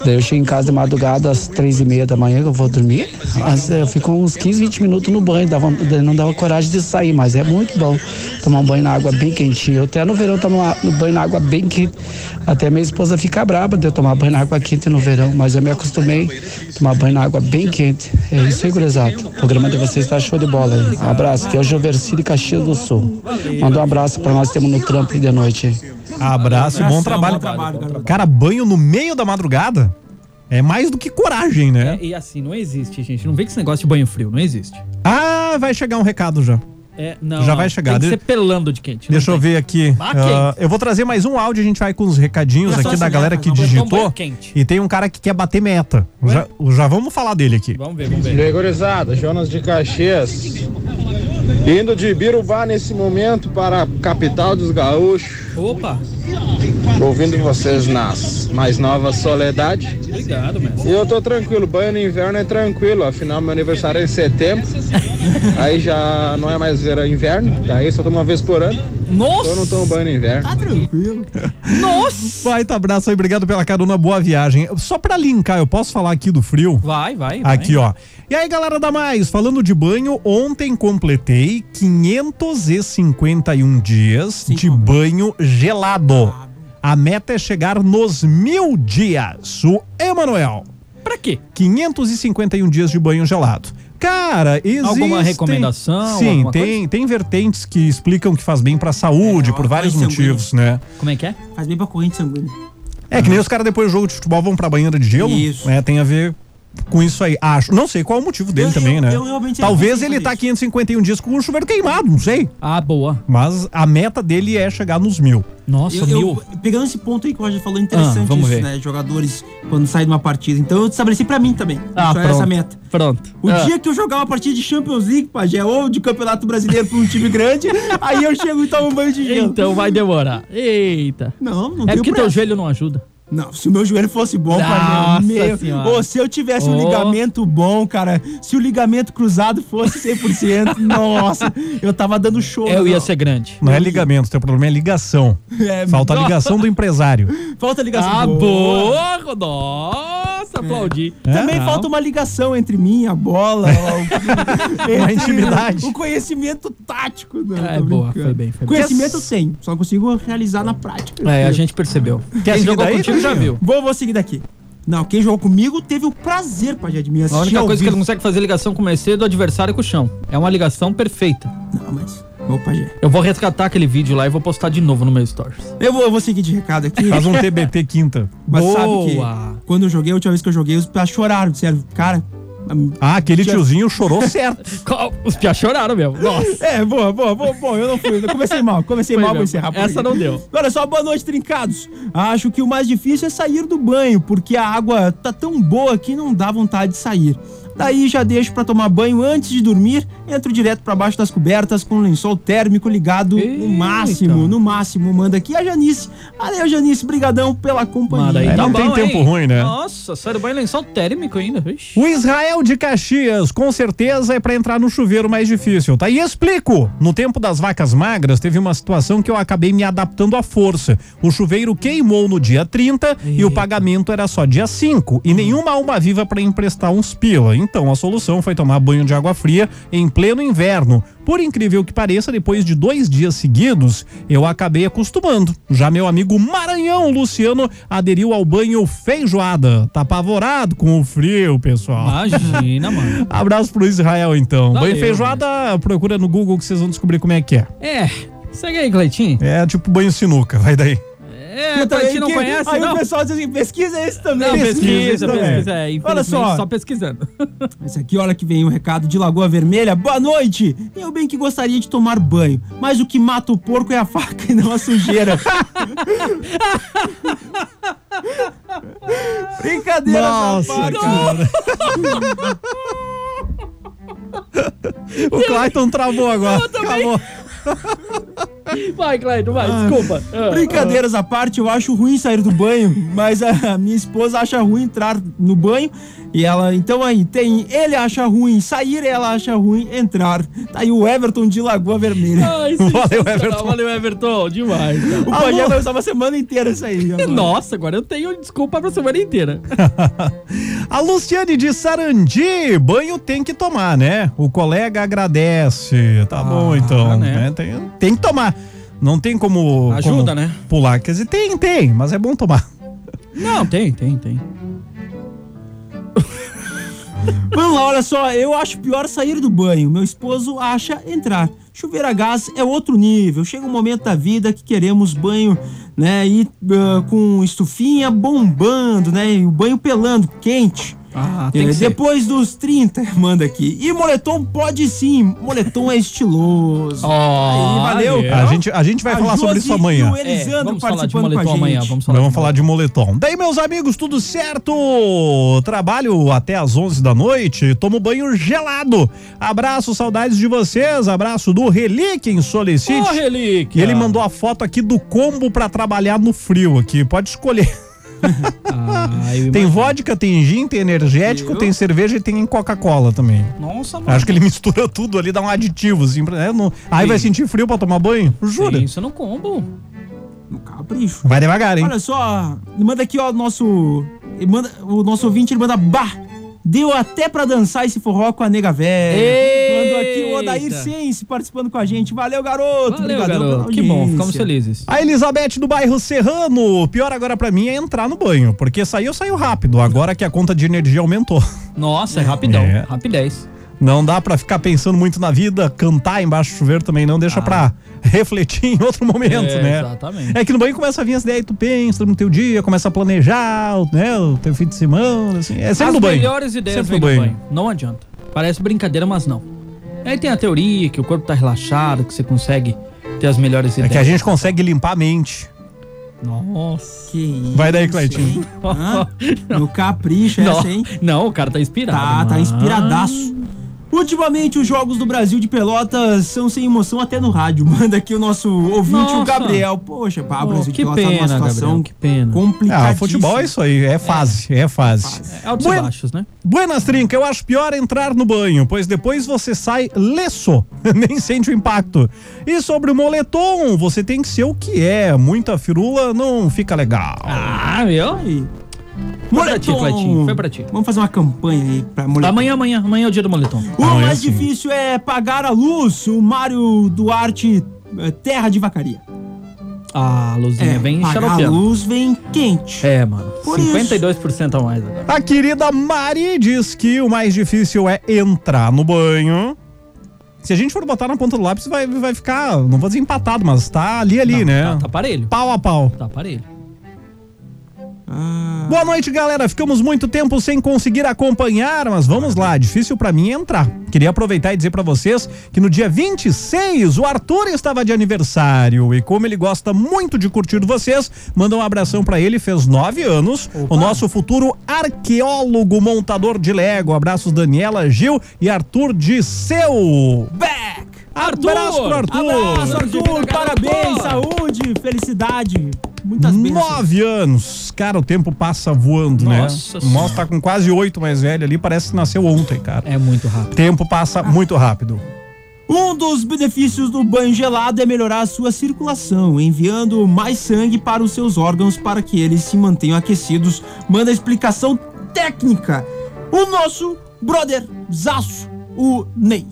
Speaker 25: Daí eu chego em casa de madrugada às três e meia da manhã que eu vou dormir. Mas eu fico uns 15, 20 minutos no banho. Dava, não dava coragem de sair, mas é muito bom tomar um banho na água bem quentinha. Eu até no verão tomo no banho na água bem quente. Até minha esposa fica braba de eu tomar banho na água quente no verão, mas eu me acostumei a tomar banho na água bem quente. É isso aí, gurizada. O programa de vocês está show de bola aí. Um abraço, que é o Joverci de Caxias do Sul. Manda um abraço para nós temos no trampo de noite.
Speaker 1: Abraço e bom trabalho.
Speaker 3: bom trabalho, garoto.
Speaker 1: Cara, banho no meio da madrugada é mais do que coragem, né?
Speaker 2: É, e assim, não existe, gente. Não vem com esse negócio de banho frio, não existe.
Speaker 1: Ah, vai chegar um recado já.
Speaker 2: É, não,
Speaker 1: Já vai chegar.
Speaker 2: Tem que
Speaker 1: De-
Speaker 2: ser pelando de quente.
Speaker 1: Deixa eu ver aqui.
Speaker 2: Ah, quente.
Speaker 1: eu vou trazer mais um áudio, a gente vai com os recadinhos aqui da galera que digitou. E tem um cara que quer bater meta. Já, já vamos falar dele aqui.
Speaker 2: Vamos ver, vamos ver.
Speaker 22: Gregorizada, Jonas de Caxias. Indo de Birubá nesse momento para a capital dos gaúchos.
Speaker 2: Opa,
Speaker 22: Ouvindo vocês nas mais novas Soledade.
Speaker 2: obrigado, mestre.
Speaker 22: E eu tô tranquilo, banho no inverno é tranquilo, afinal meu aniversário é em setembro. Aí já não é mais verão, inverno, daí só tomo uma vez por ano.
Speaker 2: Nossa!
Speaker 22: Eu não tomo banho no inverno.
Speaker 3: Tá tranquilo.
Speaker 2: Nossa!
Speaker 1: Baita abraço aí, obrigado pela carona, boa viagem. Só pra linkar, eu posso falar aqui do frio?
Speaker 2: Vai, vai, vai.
Speaker 1: Aqui, ó. E aí, galera da Mais, falando de banho, ontem completei 551 dias de banho gelado. A meta é chegar nos mil dias. O Emanuel.
Speaker 2: Pra quê?
Speaker 1: 551 dias de banho gelado. Cara, existe.
Speaker 2: Alguma recomendação,
Speaker 1: Sim,
Speaker 2: alguma
Speaker 1: tem, tem vertentes que explicam que faz bem pra saúde,
Speaker 3: É,
Speaker 1: por vários
Speaker 3: sanguínea.
Speaker 1: motivos, né?
Speaker 2: Como é que é?
Speaker 3: Faz bem pra corrente sanguínea.
Speaker 1: É que nem os caras depois do jogo de futebol vão pra banheira de gelo.
Speaker 3: Isso.
Speaker 1: Né, tem a ver com isso aí. Acho. Não sei qual é o motivo dele
Speaker 3: Eu-
Speaker 1: também,
Speaker 3: eu-
Speaker 1: né?
Speaker 3: eu
Speaker 1: Talvez ele tá 551 dias com o chuveiro queimado, não sei.
Speaker 2: Ah, boa.
Speaker 1: Mas a meta dele é chegar nos mil.
Speaker 2: Nossa,
Speaker 3: Eu-
Speaker 2: mil.
Speaker 3: eu- pegando esse ponto aí que o Roger falou, interessante
Speaker 2: Ah, vamos
Speaker 3: isso,
Speaker 2: ver.
Speaker 3: né? Jogadores quando saem de uma partida. Então eu estabeleci pra mim também.
Speaker 2: Ah,
Speaker 3: Só
Speaker 2: pronto.
Speaker 3: essa meta.
Speaker 2: Pronto.
Speaker 3: O
Speaker 2: Ah.
Speaker 3: dia que eu jogar uma partida de Champions League, Pajé, ou de Campeonato Brasileiro pra um time grande, aí eu chego e tomo um banho de gelo.
Speaker 2: Então vai demorar. Eita.
Speaker 3: Não, não
Speaker 2: É porque teu
Speaker 3: pressa.
Speaker 2: joelho não ajuda.
Speaker 3: Não, se o meu joelho fosse bom,
Speaker 2: Nossa
Speaker 3: meu...
Speaker 2: Senhora.
Speaker 3: Ô, se eu tivesse um
Speaker 2: Ô.
Speaker 3: ligamento bom, cara, se o ligamento cruzado fosse 100%, nossa, eu tava dando show.
Speaker 2: Eu ia
Speaker 3: não.
Speaker 2: ser grande.
Speaker 1: Não é ligamento, teu problema é ligação.
Speaker 3: É,
Speaker 1: Falta a ligação do empresário.
Speaker 3: Falta ligação.
Speaker 2: Ah, boa, Nossa, aplaudi.
Speaker 3: Também
Speaker 1: É,
Speaker 3: falta uma ligação entre mim, a bola, o,
Speaker 1: Uma intimidade.
Speaker 3: O conhecimento tático. Não,
Speaker 2: É, boa, foi bem, foi bem.
Speaker 3: Conhecimento tenho, só não consigo realizar na prática.
Speaker 2: É, a gente percebeu. Quem
Speaker 1: seguir
Speaker 2: jogou
Speaker 1: daí,
Speaker 2: contigo já viu.
Speaker 3: Vou, vou seguir daqui. Não, quem jogou comigo teve o prazer, Pajé, de me
Speaker 2: A única coisa que ele não consegue fazer ligação com o Mercedes é do adversário com o chão. É uma ligação perfeita.
Speaker 3: Não, mas... Ô, Pajé.
Speaker 2: Eu vou resgatar aquele vídeo lá e vou postar de novo no meu stories.
Speaker 3: Eu vou, eu vou seguir de recado aqui.
Speaker 1: Faz um TBT quinta.
Speaker 3: Mas sabe
Speaker 2: Boa.
Speaker 3: que quando eu joguei, a última vez que eu joguei, os caras choraram. Disseram, cara,
Speaker 1: Ah, aquele tiozinho chorou certo.
Speaker 2: Os piá choraram mesmo. Nossa.
Speaker 3: É, boa, boa, boa, boa. Eu não fui. Eu comecei mal, comecei
Speaker 2: Foi
Speaker 3: mal, vou encerrar por
Speaker 2: Essa não deu.
Speaker 3: Olha só, boa noite, trincados. Acho que o mais difícil é sair do banho, porque a água tá tão boa que não dá vontade de sair. Daí já deixo pra tomar banho antes de dormir, entro direto pra baixo das cobertas com o lençol térmico ligado no máximo, no máximo. Manda aqui a Janice. Valeu, Janice, brigadão pela companhia.
Speaker 2: Manda aí,
Speaker 1: É,
Speaker 2: tá
Speaker 1: não tem
Speaker 2: bom,
Speaker 1: tempo
Speaker 2: hein?
Speaker 1: ruim, né?
Speaker 2: Nossa, do banho lençol térmico ainda. Vixe.
Speaker 1: O Israel de Caxias, com certeza é pra entrar no chuveiro mais difícil, tá? E explico. No tempo das vacas magras, teve uma situação que eu acabei me adaptando à força. O chuveiro queimou no dia 30 e o pagamento era só dia 5 e nenhuma alma viva pra emprestar uns pila. Então a solução foi tomar banho de água fria em pleno inverno. Por incrível que pareça, depois de dois dias seguidos, eu acabei acostumando. Já meu amigo Maranhão Luciano aderiu ao banho feijoada. Tá apavorado com o frio, pessoal.
Speaker 2: Imagina, mano.
Speaker 1: Abraço pro Israel, então.
Speaker 2: Valeu,
Speaker 1: banho feijoada, procura no Google que vocês vão descobrir como é que é.
Speaker 2: É, segue aí, Cleitinho.
Speaker 1: É tipo banho sinuca, vai daí.
Speaker 2: É, o Cleitinho não
Speaker 3: Que-
Speaker 2: conhece,
Speaker 3: Aí
Speaker 2: não?
Speaker 3: o pessoal diz assim, pesquisa esse também.
Speaker 2: Não, pesquisa,
Speaker 3: esse também.
Speaker 2: pesquisa. É,
Speaker 3: Olha só,
Speaker 2: só pesquisando.
Speaker 3: Esse aqui, olha que vem um recado de Lagoa Vermelha. Boa noite! Eu bem que gostaria de tomar banho, mas o que mata o porco é a faca e não a sujeira. Brincadeira,
Speaker 1: Nossa, cara. O Clayton travou agora. Acabou.
Speaker 2: Vai, Cleiton, vai, desculpa. Ah,
Speaker 3: Brincadeiras à parte, eu acho ruim sair do banho, mas a minha esposa acha ruim entrar no banho e ela, então aí, tem, ele acha ruim sair, ela acha ruim entrar. Tá aí o Everton de Lagoa Vermelha.
Speaker 2: Ai,
Speaker 1: Valeu. Everton.
Speaker 2: Valeu, Everton. Demais. cara.
Speaker 3: O Pajé vai usar uma semana inteira isso aí. agora.
Speaker 2: Nossa, agora eu tenho desculpa pra semana inteira.
Speaker 1: A Luciane de Sarandi, banho tem que tomar, né? O colega agradece. Tá bom, então.
Speaker 2: né?
Speaker 1: né? Tem, tem que tomar. Não tem como.
Speaker 2: Ajuda,
Speaker 1: como
Speaker 2: né?
Speaker 1: Pular. Quer dizer, tem, tem, mas é bom tomar.
Speaker 2: Não, tem, tem, tem.
Speaker 3: Vamos lá, olha só, eu acho pior sair do banho. Meu esposo acha entrar. Chuveiro a gás é outro nível. Chega um momento da vida que queremos banho, né? E ah, com estufinha bombando, né? E o banho pelando, quente.
Speaker 2: Ah, tem
Speaker 3: É,
Speaker 2: que ser.
Speaker 3: depois dos 30, manda aqui. E moletom pode sim. Moletom é estiloso. Aí, valeu.
Speaker 1: A gente, a gente vai
Speaker 3: A
Speaker 1: falar sobre
Speaker 3: Josi
Speaker 1: isso amanhã.
Speaker 3: e
Speaker 2: É, vamos falar de
Speaker 3: participando com a
Speaker 2: moletom
Speaker 3: gente.
Speaker 2: amanhã, vamos falar
Speaker 1: Vamos
Speaker 2: de
Speaker 1: falar de moletom. Daí, meus amigos, tudo certo? Trabalho até às 11 da noite, tomo banho gelado. Abraço, saudades de vocês. Abraço do Relíquia em Solicite.
Speaker 2: Ô, Relíquia.
Speaker 1: E ele mandou a foto aqui do combo pra trabalhar no frio aqui. Pode escolher.
Speaker 2: Ah, eu
Speaker 1: Tem vodka, tem gin, tem energético, tem cerveja e tem Coca-Cola também.
Speaker 2: Nossa, mano.
Speaker 1: Acho que ele mistura tudo ali, dá um aditivo, assim. pra- né? Não- Aí vai sentir frio pra tomar banho? Jura?
Speaker 2: Tem isso no combo.
Speaker 3: No capricho.
Speaker 1: Vai devagar, hein?
Speaker 3: Olha só, manda aqui, ó, nosso. ele Manda, o nosso ouvinte, ele manda bah! Deu até pra dançar esse forró com a nega velha. Aqui o Odair. Sense participando com a gente. Valeu, garoto.
Speaker 2: Valeu,
Speaker 3: Obrigadão pela
Speaker 2: garoto. Que bom, ficamos felizes.
Speaker 1: A Elizabeth do bairro Serrano. Pior agora pra mim é entrar no banho, porque saiu, saiu rápido. Agora que a conta de energia aumentou.
Speaker 2: Nossa, é rapidão.
Speaker 1: É.
Speaker 2: Rapidez.
Speaker 1: Não dá pra ficar pensando muito na vida, cantar embaixo do chuveiro também não, deixa pra refletir em outro momento,
Speaker 2: É,
Speaker 1: né?
Speaker 2: exatamente.
Speaker 1: É que no banho começa a vir as ideias, tu pensa no teu dia, começa a planejar, né, o teu fim de semana, assim. É sempre
Speaker 2: As
Speaker 1: no banho.
Speaker 2: melhores ideias
Speaker 1: sempre no banho.
Speaker 2: banho. Não adianta. Parece brincadeira, mas não. Aí tem a teoria que o corpo tá relaxado, que você consegue ter as melhores
Speaker 1: É
Speaker 2: ideias.
Speaker 1: que a gente consegue limpar a mente.
Speaker 2: Nossa.
Speaker 3: Que isso,
Speaker 1: Vai daí, Cleitinho.
Speaker 3: No capricho,
Speaker 2: Não,
Speaker 3: essa, hein?
Speaker 2: não, o cara tá inspirado.
Speaker 3: Tá, tá
Speaker 2: mano.
Speaker 3: inspiradaço. Ultimamente, os jogos do Brasil de Pelotas são sem emoção até no rádio. Manda aqui o nosso ouvinte, o
Speaker 2: Nossa.
Speaker 3: Gabriel. Poxa, pá, o
Speaker 2: Pô,
Speaker 3: Brasil de
Speaker 2: que
Speaker 3: Pelotas tá numa
Speaker 2: pena,
Speaker 3: situação
Speaker 2: Gabriel, que pena.
Speaker 3: complicadíssima.
Speaker 1: Ah, o futebol é isso aí, é fase, é fase.
Speaker 2: É altos
Speaker 1: Buen-
Speaker 2: e baixos, né?
Speaker 1: Buenas Trinca, eu acho pior entrar no banho, pois depois você sai leço, nem sente o impacto. E sobre o moletom, você tem que ser o que é, muita firula não fica legal.
Speaker 2: Ah, viu?
Speaker 3: Aí.
Speaker 2: Foi pra ti, Cleitinho, foi pra ti.
Speaker 3: Vamos fazer uma campanha aí pra moletom.
Speaker 2: Amanhã, amanhã, amanhã é o dia do moletom.
Speaker 3: O
Speaker 1: Amanhã
Speaker 3: mais
Speaker 1: sim.
Speaker 3: difícil é pagar a luz. O Mário Duarte, eh, Terra de Vacaria.
Speaker 2: Ah, a luzinha
Speaker 3: É,
Speaker 2: vem
Speaker 3: pagar a
Speaker 2: xaropeando.
Speaker 3: luz vem quente.
Speaker 2: É, mano.
Speaker 3: Por
Speaker 2: 52% a mais agora.
Speaker 1: A querida Mari diz que o mais difícil é entrar no banho. Se a gente for botar na ponta do lápis, vai, vai ficar, não vou dizer empatado, mas tá ali, ali,
Speaker 2: Não,
Speaker 1: né?
Speaker 2: Tá, tá parelho.
Speaker 1: Pau a pau.
Speaker 2: Tá parelho.
Speaker 1: Boa noite, galera. Ficamos muito tempo sem conseguir acompanhar, mas vamos lá. Difícil pra mim entrar. Queria aproveitar e dizer pra vocês que no dia 26 o Arthur estava de aniversário e como ele gosta muito de curtir vocês, manda um abração pra ele. Fez nove anos. O nosso futuro arqueólogo montador de Lego. Abraços Daniela, Gil e Arthur de seu.
Speaker 3: Back!
Speaker 1: Arthur! Abraço pro Arthur.
Speaker 3: Abraço, Arthur! Parabéns, saúde, felicidade. Muitas bênçãos.
Speaker 1: Nove anos. Cara, o tempo passa voando,
Speaker 2: Nossa
Speaker 1: né? O Moço tá com quase oito mais velho ali, parece que nasceu ontem, cara.
Speaker 2: É muito rápido.
Speaker 1: O tempo passa muito rápido.
Speaker 3: Um dos benefícios do banho gelado é melhorar a sua circulação, enviando mais sangue para os seus órgãos para que eles se mantenham aquecidos. Manda a explicação técnica. O nosso brother Zaço, o Ney.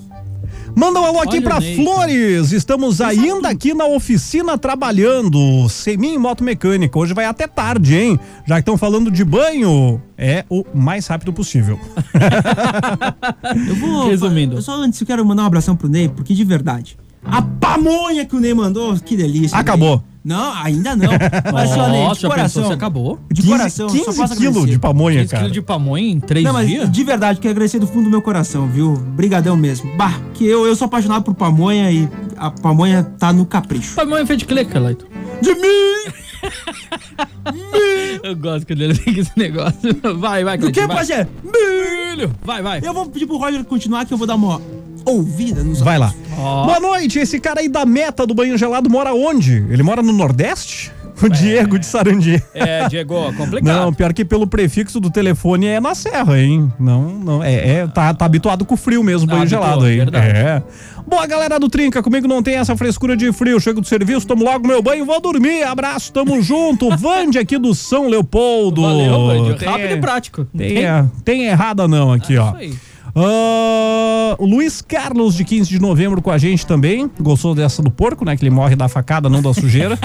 Speaker 1: Manda um alô aqui
Speaker 3: Ney,
Speaker 1: Flores. Estamos ainda aqui na oficina trabalhando. Semin Moto Mecânica. Hoje vai até tarde, hein? Já que estão falando de banho, é o mais rápido possível.
Speaker 3: Eu vou. Resumindo. Só antes eu quero mandar um abração pro Ney, porque de verdade. A pamonha que o Ney mandou, que delícia.
Speaker 1: Acabou.
Speaker 3: Ney. Não, ainda não. Mas, ó, Ney,
Speaker 2: Nossa,
Speaker 3: de coração.
Speaker 2: pensou acabou?
Speaker 3: De
Speaker 1: 15
Speaker 3: coração, só
Speaker 1: 15
Speaker 3: posso
Speaker 1: quilos de pamonha,
Speaker 2: 15
Speaker 1: cara.
Speaker 2: quilos de pamonha em três
Speaker 3: Não, mas
Speaker 2: dias?
Speaker 3: de verdade, quero agradecer do fundo do meu coração, viu? Brigadão mesmo. Bah, que eu, eu sou apaixonado por pamonha e a pamonha tá no capricho.
Speaker 2: Pamonha feita de que, Carlito?
Speaker 3: De mim!
Speaker 2: Eu gosto que ele tem esse negócio. Vai, vai,
Speaker 3: que,
Speaker 2: Cleiton, vai.
Speaker 3: Pajé?
Speaker 2: Milho! Vai, vai.
Speaker 3: Eu vou pedir pro Roger continuar que eu vou dar uma ouvida nos
Speaker 1: Vai lá.
Speaker 2: Ó.
Speaker 1: Boa noite. Esse cara aí da meta do banho gelado mora onde? Ele mora no Nordeste? O Diego de Sarandi.
Speaker 2: É, Diego, complicado.
Speaker 1: Não, pior que pelo prefixo do telefone é na serra, hein? Não, não, é, é tá, tá habituado com o frio mesmo, banho
Speaker 2: Habituou,
Speaker 1: gelado aí.
Speaker 2: verdade.
Speaker 1: É. Boa, galera do Trinca, comigo não tem essa frescura de frio. Chego do serviço, tomo logo meu banho, vou dormir. Abraço, tamo junto. Vande aqui do São Leopoldo.
Speaker 2: Valeu, Vandio.
Speaker 1: Tem-
Speaker 2: Rápido e prático.
Speaker 1: Tem,
Speaker 2: tem?
Speaker 1: é, tem errada não aqui, ó.
Speaker 2: Isso aí.
Speaker 1: O Luiz Carlos, de 15 de novembro, com a gente também. Gostou dessa do porco, né? Que ele morre da facada, não da sujeira.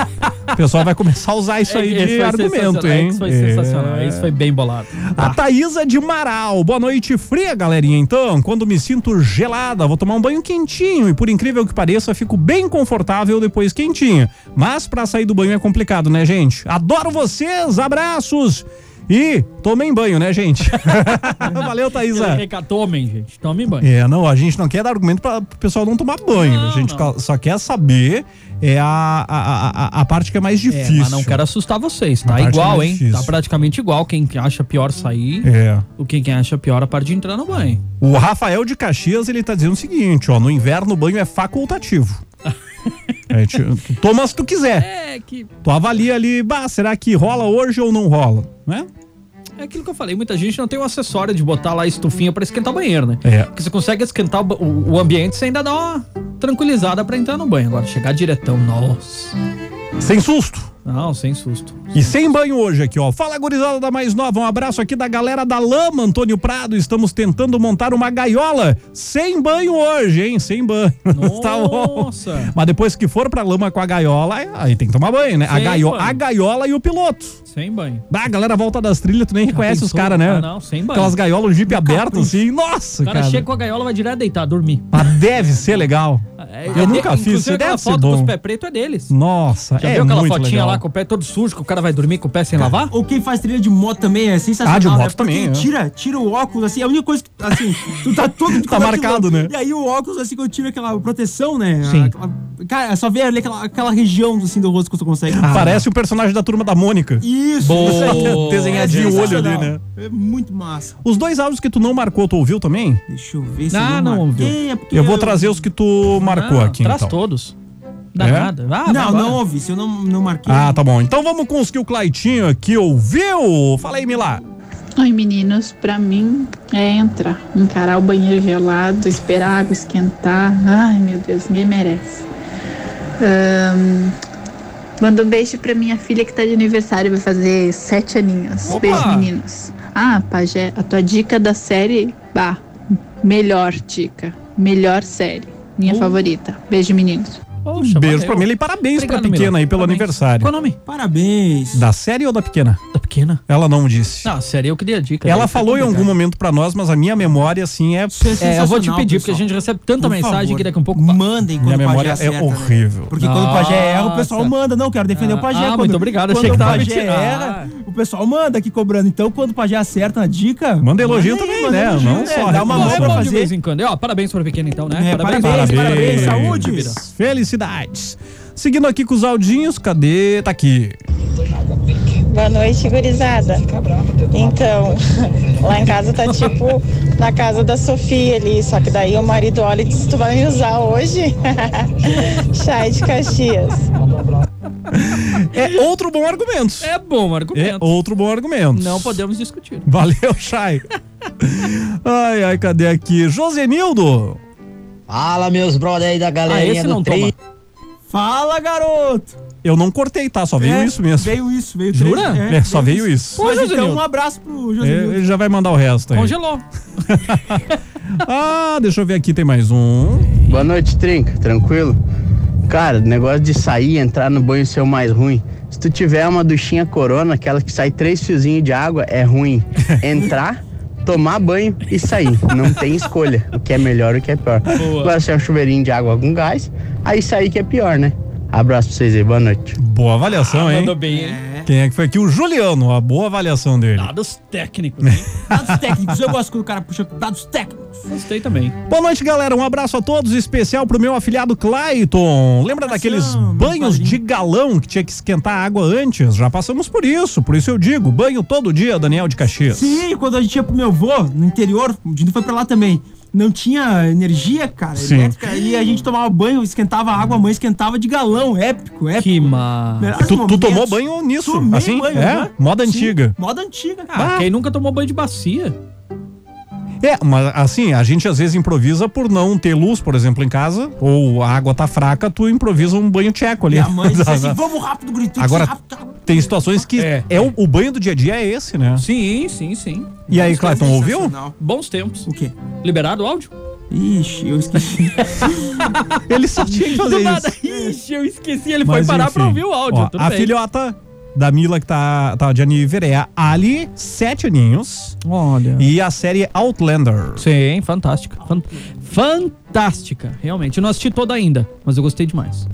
Speaker 1: o pessoal vai começar a usar isso aí
Speaker 2: Esse
Speaker 1: de argumento, hein?
Speaker 2: Isso foi
Speaker 1: É.
Speaker 2: sensacional. Isso foi bem bolado.
Speaker 1: A Thaísa de Marau. Boa noite, fria, galerinha. Então, quando me sinto gelada, vou tomar um banho quentinho e, por incrível que pareça, fico bem confortável depois quentinha. Mas pra sair do banho é complicado, né, gente? Adoro vocês, abraços! E tomem banho, né, gente? Valeu, Thaísa.
Speaker 2: Reca- Tomem, gente. Tomem banho.
Speaker 1: É, não, a gente não quer dar argumento para o pessoal não tomar banho. a gente ca- só quer saber é a, a, a, a parte que é mais
Speaker 2: É,
Speaker 1: difícil.
Speaker 2: mas não quero assustar vocês. Tá igual,
Speaker 1: mais
Speaker 2: hein?
Speaker 1: difícil.
Speaker 2: Tá praticamente igual. Quem acha pior sair,
Speaker 1: É.
Speaker 2: o quem, quem acha pior a parte de entrar no banho.
Speaker 1: O Rafael de Caxias, ele tá dizendo o seguinte, ó, no inverno o banho é facultativo. É, tu toma se tu quiser.
Speaker 2: É que.
Speaker 1: Tu avalia ali, bah, será que rola hoje ou não rola, né?
Speaker 2: É aquilo que eu falei, muita gente não tem o acessório de botar lá estufinha pra esquentar o banheiro, né?
Speaker 1: É.
Speaker 2: Porque você consegue esquentar o, o- o ambiente, você ainda dá uma tranquilizada pra entrar no banho. Agora, chegar diretão, nossa.
Speaker 1: Sem susto.
Speaker 2: Não, sem susto.
Speaker 1: E sem banho hoje aqui, ó. Fala, gurizada da Mais Nova. Um abraço aqui da galera da Lama, Antônio Prado. Estamos tentando montar uma gaiola sem banho hoje, hein? Sem banho. tá bom.
Speaker 2: Nossa.
Speaker 1: Mas depois que for pra lama com a gaiola, aí tem que tomar banho, né? A,
Speaker 2: Sem
Speaker 1: gaio-
Speaker 2: banho.
Speaker 1: a gaiola e o piloto.
Speaker 2: Sem banho.
Speaker 1: Ah, a galera volta das trilhas, tu nem reconhece os caras, né?
Speaker 2: Ah, não, sem banho.
Speaker 1: Aquelas gaiolas, o jipe aberto, assim. Nossa,
Speaker 2: O cara
Speaker 1: cara.
Speaker 2: chega com a gaiola, vai direto deitar, dormir.
Speaker 1: Mas deve ser legal.
Speaker 2: É,
Speaker 1: Eu
Speaker 2: é
Speaker 1: nunca
Speaker 2: de-
Speaker 1: fiz,
Speaker 2: inclusive
Speaker 1: isso
Speaker 2: aquela
Speaker 1: deve ser
Speaker 2: foto
Speaker 1: bom.
Speaker 2: dos pé preto é deles.
Speaker 1: Nossa,
Speaker 2: Já
Speaker 1: é
Speaker 2: viu aquela
Speaker 1: muito
Speaker 2: fotinha
Speaker 1: legal.
Speaker 2: lá com o pé todo sujo, que o cara vai dormir com o pé sem lavar?
Speaker 3: Ou quem faz trilha de moto também é sensacional.
Speaker 1: Ah, de moto
Speaker 3: né?
Speaker 1: Também, é.
Speaker 3: Tira, tira o óculos, assim, a única coisa que, assim, tu tá todo...
Speaker 1: Tá marcado, né?
Speaker 3: E aí o óculos, assim, quando tira aquela proteção, né?
Speaker 1: Sim.
Speaker 3: Aquela- cara, é só ver ali aquela, aquela região, assim, do rosto que tu consegue.
Speaker 1: Parece o personagem da turma da Mônica.
Speaker 3: Isso,
Speaker 1: Boa.
Speaker 3: aí.
Speaker 1: Desenhadinho
Speaker 3: É
Speaker 1: olho ali, né?
Speaker 3: É muito massa.
Speaker 1: Os dois áudios que tu não marcou, tu ouviu também?
Speaker 3: Deixa eu ver se
Speaker 2: Ah,
Speaker 3: eu
Speaker 2: não ouviu.
Speaker 3: é
Speaker 1: Eu vou trazer os que tu marcou
Speaker 2: Não,
Speaker 1: aqui,
Speaker 2: traz
Speaker 1: então.
Speaker 2: todos. Dá
Speaker 1: É?
Speaker 2: nada. Ah, vai
Speaker 3: não, não ouvi. Se eu não, não marquei.
Speaker 1: Ah, tá bom. Então vamos com os que o Claitinho aqui ouviu. Fala aí, Milá.
Speaker 26: Oi, meninos. Pra mim é entrar, encarar o banheiro gelado, esperar a água esquentar. Ai, meu Deus, ninguém merece. Ahn, manda um beijo pra minha filha que tá de aniversário, vai fazer sete aninhos.
Speaker 2: Opa!
Speaker 26: Beijo, meninos. Ah, Pajé, a tua dica da série, bah, melhor dica, melhor série, minha favorita. Beijo, meninos.
Speaker 2: Poxa,
Speaker 1: Beijo
Speaker 2: valeu.
Speaker 1: pra Milá e parabéns
Speaker 2: Obrigado,
Speaker 1: pra pequena aí pelo
Speaker 2: Parabéns.
Speaker 1: aniversário.
Speaker 2: Qual o nome?
Speaker 3: Parabéns.
Speaker 1: Da série ou da pequena?
Speaker 2: Da pequena.
Speaker 1: Ela não disse.
Speaker 2: Não, sério, eu queria dica.
Speaker 1: Ela
Speaker 2: Daí
Speaker 1: falou em algum momento pra nós, mas a minha memória, assim, é.
Speaker 2: É, eu vou te pedir, porque a gente recebe tanta
Speaker 3: Por
Speaker 2: mensagem
Speaker 3: favor,
Speaker 2: que daqui a um pouco.
Speaker 3: Mandem
Speaker 1: Minha
Speaker 3: quando o
Speaker 1: memória
Speaker 3: pajé
Speaker 1: é
Speaker 3: acerta, né?
Speaker 1: horrível.
Speaker 3: Porque quando o pajé erra, o pessoal manda. Não, quero defender
Speaker 2: Ah,
Speaker 3: o pajé.
Speaker 2: ah,
Speaker 3: quando,
Speaker 2: muito obrigado,
Speaker 3: Quando
Speaker 2: achei que
Speaker 3: o
Speaker 2: tava
Speaker 3: pajé erra, o pessoal manda aqui cobrando. Então, quando o pajé acerta uma dica...
Speaker 1: Manda elogio também,
Speaker 3: manda
Speaker 1: né? Não só
Speaker 3: Dá uma mão
Speaker 2: é
Speaker 3: pra
Speaker 2: de
Speaker 3: fazer.
Speaker 2: vez em quando. Parabéns pra pequena, então, né?
Speaker 3: É, parabéns, parabéns, saúde.
Speaker 1: Felicidades. Seguindo aqui com os audinhos, cadê? Tá aqui.
Speaker 27: Boa noite, gurizada. Então, lá em casa tá tipo na casa da Sofia ali, só que daí o marido olha e diz, tu vai me usar hoje? Chai de Caxias.
Speaker 1: É outro bom argumento.
Speaker 2: É bom
Speaker 1: É
Speaker 2: argumento.
Speaker 1: outro bom argumento.
Speaker 2: Não podemos discutir.
Speaker 1: Valeu, Chay. ai, ai, cadê aqui? Josenildo.
Speaker 28: Fala, meus brother aí da
Speaker 2: Ah,
Speaker 28: galerinha
Speaker 2: esse
Speaker 28: do
Speaker 2: não
Speaker 28: trem.
Speaker 2: toma.
Speaker 3: Fala, garoto!
Speaker 1: Eu não cortei, tá? Só veio
Speaker 3: É,
Speaker 1: isso mesmo.
Speaker 3: Veio isso, veio
Speaker 1: Jura?
Speaker 3: três,
Speaker 1: É, só veio isso.
Speaker 3: Mas
Speaker 2: Ô,
Speaker 3: então,
Speaker 2: Josenildo.
Speaker 3: um abraço pro
Speaker 1: É,
Speaker 3: Josenildo.
Speaker 1: ele já vai mandar o resto aí.
Speaker 2: Congelou.
Speaker 1: Ah, deixa eu ver aqui, tem mais um.
Speaker 29: Boa noite, Trinca. Tranquilo? Cara, negócio de sair e entrar no banho ser o mais ruim. Se tu tiver uma duchinha corona, aquela que sai três fiozinhos de água, é ruim. Entrar, tomar banho e sair. Não tem escolha. O que é melhor e o que é pior.
Speaker 2: Boa.
Speaker 29: Agora se é um chuveirinho de água com gás, aí sair que é pior, né? Abraço pra vocês aí, boa noite.
Speaker 1: Boa avaliação, hein?
Speaker 2: Mandou bem, hein?
Speaker 1: Quem é que foi aqui? O Juliano, a boa avaliação dele.
Speaker 2: Dados técnicos, hein?
Speaker 3: Dados técnicos, eu gosto quando o cara puxa dados técnicos.
Speaker 2: Gostei também.
Speaker 1: Boa noite, galera. Um abraço a todos, especial pro meu afilhado Clayton. Lembra daqueles banhos de galão que tinha que esquentar a água antes? Já passamos por isso, por isso eu digo, banho todo dia, Daniel de Caxias.
Speaker 3: Sim, quando a gente ia pro meu avô, no interior, a gente foi pra lá também. Não tinha energia, cara,
Speaker 1: Sim.
Speaker 3: elétrica, e a gente tomava banho, esquentava a água, a mãe esquentava de galão, épico, épico.
Speaker 2: Que ma...
Speaker 3: Melhores
Speaker 1: Tu, tu tomou banho nisso,
Speaker 3: Tomei
Speaker 1: assim?
Speaker 3: banho,
Speaker 1: é,
Speaker 3: aham.
Speaker 1: moda
Speaker 3: Sim,
Speaker 1: antiga.
Speaker 3: Moda antiga, cara.
Speaker 2: Ah, quem nunca tomou banho de bacia?
Speaker 1: É, mas assim, a gente às vezes improvisa por não ter luz, por exemplo, em casa, ou a água tá fraca, tu improvisa um banho tcheco ali.
Speaker 3: E a mãe disse assim, vamos rápido, gritou.
Speaker 1: Agora,
Speaker 3: rápido, rápido.
Speaker 1: tem situações que é,
Speaker 2: É.
Speaker 1: o, o banho do dia a dia é esse, né?
Speaker 2: Sim, sim, sim.
Speaker 1: E aí, Clayton, ouviu?
Speaker 2: Bons tempos.
Speaker 3: O quê?
Speaker 2: Liberado o áudio?
Speaker 3: Ixi, eu esqueci.
Speaker 1: Ele só tinha que fazer isso.
Speaker 2: nada. Ixi, eu esqueci. Ele
Speaker 1: Mas,
Speaker 2: foi parar
Speaker 1: enfim.
Speaker 2: pra ouvir o áudio.
Speaker 1: Ó,
Speaker 2: tudo
Speaker 1: a
Speaker 2: bem.
Speaker 1: filhota da Mila que tá, tá de aniversário é a Ali, sete aninhos.
Speaker 2: Olha.
Speaker 1: E a série Outlander.
Speaker 2: Sim, fantástica. Fan- Fantástica, realmente. Eu não assisti toda ainda, mas eu gostei demais.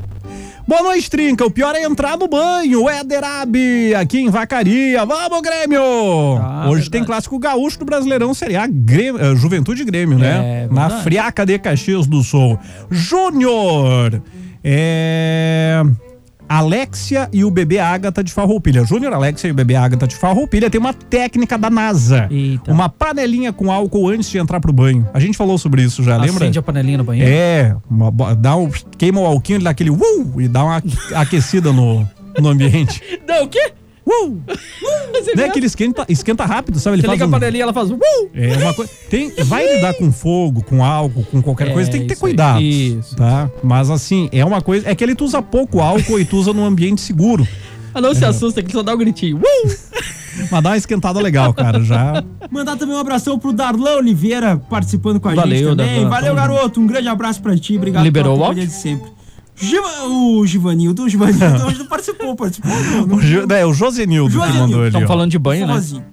Speaker 1: Boa noite, Trinca. O pior é entrar no banho. Éder Abi, aqui em Vacaria. Vamos, Grêmio!
Speaker 2: Ah,
Speaker 1: Hoje
Speaker 2: verdade.
Speaker 1: tem clássico gaúcho do Brasileirão, seria a Grêmio, eh, Juventude Grêmio, né?
Speaker 2: É,
Speaker 1: Na. Friaca de Caxias do Sul. Júnior! É... Alexia e o bebê Ágata de Farroupilha. Júnior, Alexia e o bebê Ágata de Farroupilha tem uma técnica da NASA.
Speaker 2: Eita.
Speaker 1: Uma panelinha com álcool antes de entrar pro banho. A gente falou sobre isso já, lembra?
Speaker 2: Acende a panelinha no banheiro?
Speaker 1: É, uma dá um, queima o alquinho, ele dá aquele uh, e dá uma aquecida no, no ambiente.
Speaker 2: Não, o quê?
Speaker 1: Uh! Não é que ele esquenta, esquenta rápido, sabe? Ele
Speaker 2: Você
Speaker 1: faz
Speaker 2: liga a
Speaker 1: um,
Speaker 2: panelinha, ela faz... Uh!
Speaker 1: é uma coisa. Tem, vai lidar com fogo, com álcool, com qualquer
Speaker 2: É,
Speaker 1: coisa, tem que ter cuidado.
Speaker 2: Isso,
Speaker 1: Tá? Mas assim, é uma coisa. É que ele tu usa pouco álcool e tu usa num ambiente seguro.
Speaker 2: Ah, não se assusta, que só dá um gritinho. Uh!
Speaker 1: Mas dá uma esquentada legal, cara. Já.
Speaker 3: Mandar também um abração pro Darlan Oliveira participando com a
Speaker 2: Valeu,
Speaker 3: gente também.
Speaker 2: Darlan,
Speaker 3: Valeu, garoto. Um grande abraço pra ti. Obrigado
Speaker 2: Liberou
Speaker 3: pela
Speaker 2: o
Speaker 3: companhia de sempre. Giva- o Givanildo, o Givanildo hoje não participou, participou não. não
Speaker 1: O, Jo- é, o Josenildo que
Speaker 3: Josenildo.
Speaker 1: mandou ali.
Speaker 2: Estamos
Speaker 1: ó.
Speaker 2: falando de banho, né?
Speaker 3: Sozinho.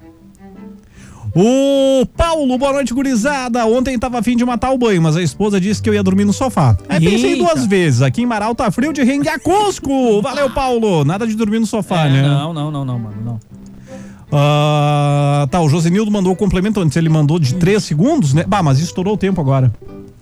Speaker 1: O Paulo, boa noite, gurizada. Ontem tava afim de matar o banho, mas a esposa disse que eu ia dormir no sofá. Aí pensei
Speaker 2: Eita.
Speaker 1: duas vezes. Aqui em Marau tá frio de rende a Cusco. Valeu, Paulo. Nada de dormir no sofá,
Speaker 2: É,
Speaker 1: né?
Speaker 2: Não, não, não, não, mano, não.
Speaker 1: Ah, tá, o Josenildo mandou o complemento antes. Ele mandou de 3 segundos, né? Bah, mas estourou o tempo agora.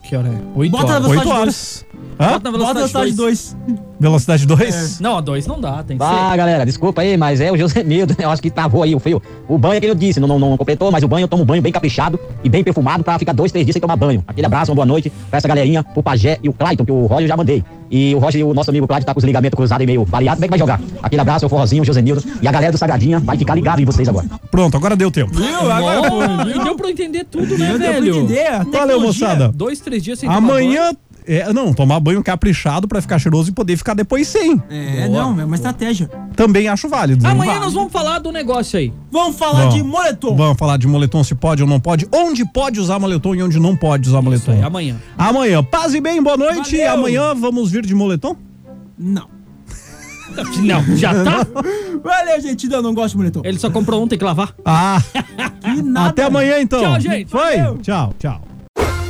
Speaker 2: Que hora é? Oito
Speaker 3: Bota
Speaker 2: horas.
Speaker 3: velocidade
Speaker 1: 8
Speaker 3: dois.
Speaker 1: horas. Hã?
Speaker 2: Bota na
Speaker 3: Bota
Speaker 2: velocidade
Speaker 3: velocidade 2.
Speaker 1: Velocidade 2?
Speaker 2: Não, a dois não dá, tem que
Speaker 28: Ah,
Speaker 2: ser.
Speaker 28: galera, desculpa aí, mas é o Josenildo, eu acho que travou aí o fio. O banho é que eu disse, não, não, não completou, mas o banho eu tomo um banho bem caprichado e bem perfumado pra ficar dois, três dias sem tomar banho. Aquele abraço, uma boa noite pra essa galerinha, pro Pajé e o Clayton, que o Roger já mandei. E o Roger e o nosso amigo Clayton tá com os ligamentos cruzados e meio variados, como é que vai jogar? Aquele abraço, o Forrozinho, o Josenildo e a galera do Sagradinha vai ficar ligado em vocês agora.
Speaker 1: Pronto, agora deu tempo.
Speaker 3: Viu? Agora
Speaker 2: deu pra eu entender tudo, né,
Speaker 3: Deu pra
Speaker 2: velho?
Speaker 3: entender. a
Speaker 1: Valeu,
Speaker 3: tecnologia.
Speaker 1: moçada.
Speaker 2: Dois, três dias sem tomar banho.
Speaker 1: É, não, tomar banho caprichado pra ficar cheiroso e poder ficar depois sem.
Speaker 3: É,
Speaker 2: Boa.
Speaker 3: não, é uma estratégia.
Speaker 1: Também acho válido.
Speaker 2: Amanhã nós vamos falar do negócio aí.
Speaker 3: Vamos falar
Speaker 1: Vamos.
Speaker 3: de moletom.
Speaker 1: Vamos falar de moletom, se pode ou não pode, onde pode usar moletom e onde não pode usar
Speaker 2: Isso
Speaker 1: moletom.
Speaker 2: aí, amanhã.
Speaker 1: Amanhã, paz e bem, boa noite.
Speaker 3: Valeu.
Speaker 1: Amanhã vamos vir de moletom?
Speaker 3: Não.
Speaker 2: Não, já tá?
Speaker 3: Valeu, gente. Não, não gosto de moletom.
Speaker 2: Ele só comprou um, tem que lavar.
Speaker 1: Ah. Até amanhã, então.
Speaker 2: Tchau, gente.
Speaker 1: Foi? Tchau, tchau.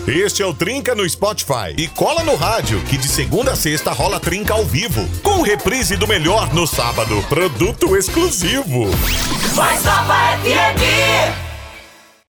Speaker 5: Este é o Trinca no Spotify. E cola no rádio, que de segunda a sexta rola Trinca ao vivo. Com reprise do melhor no sábado. Produto exclusivo.
Speaker 30: Mais Nova FM!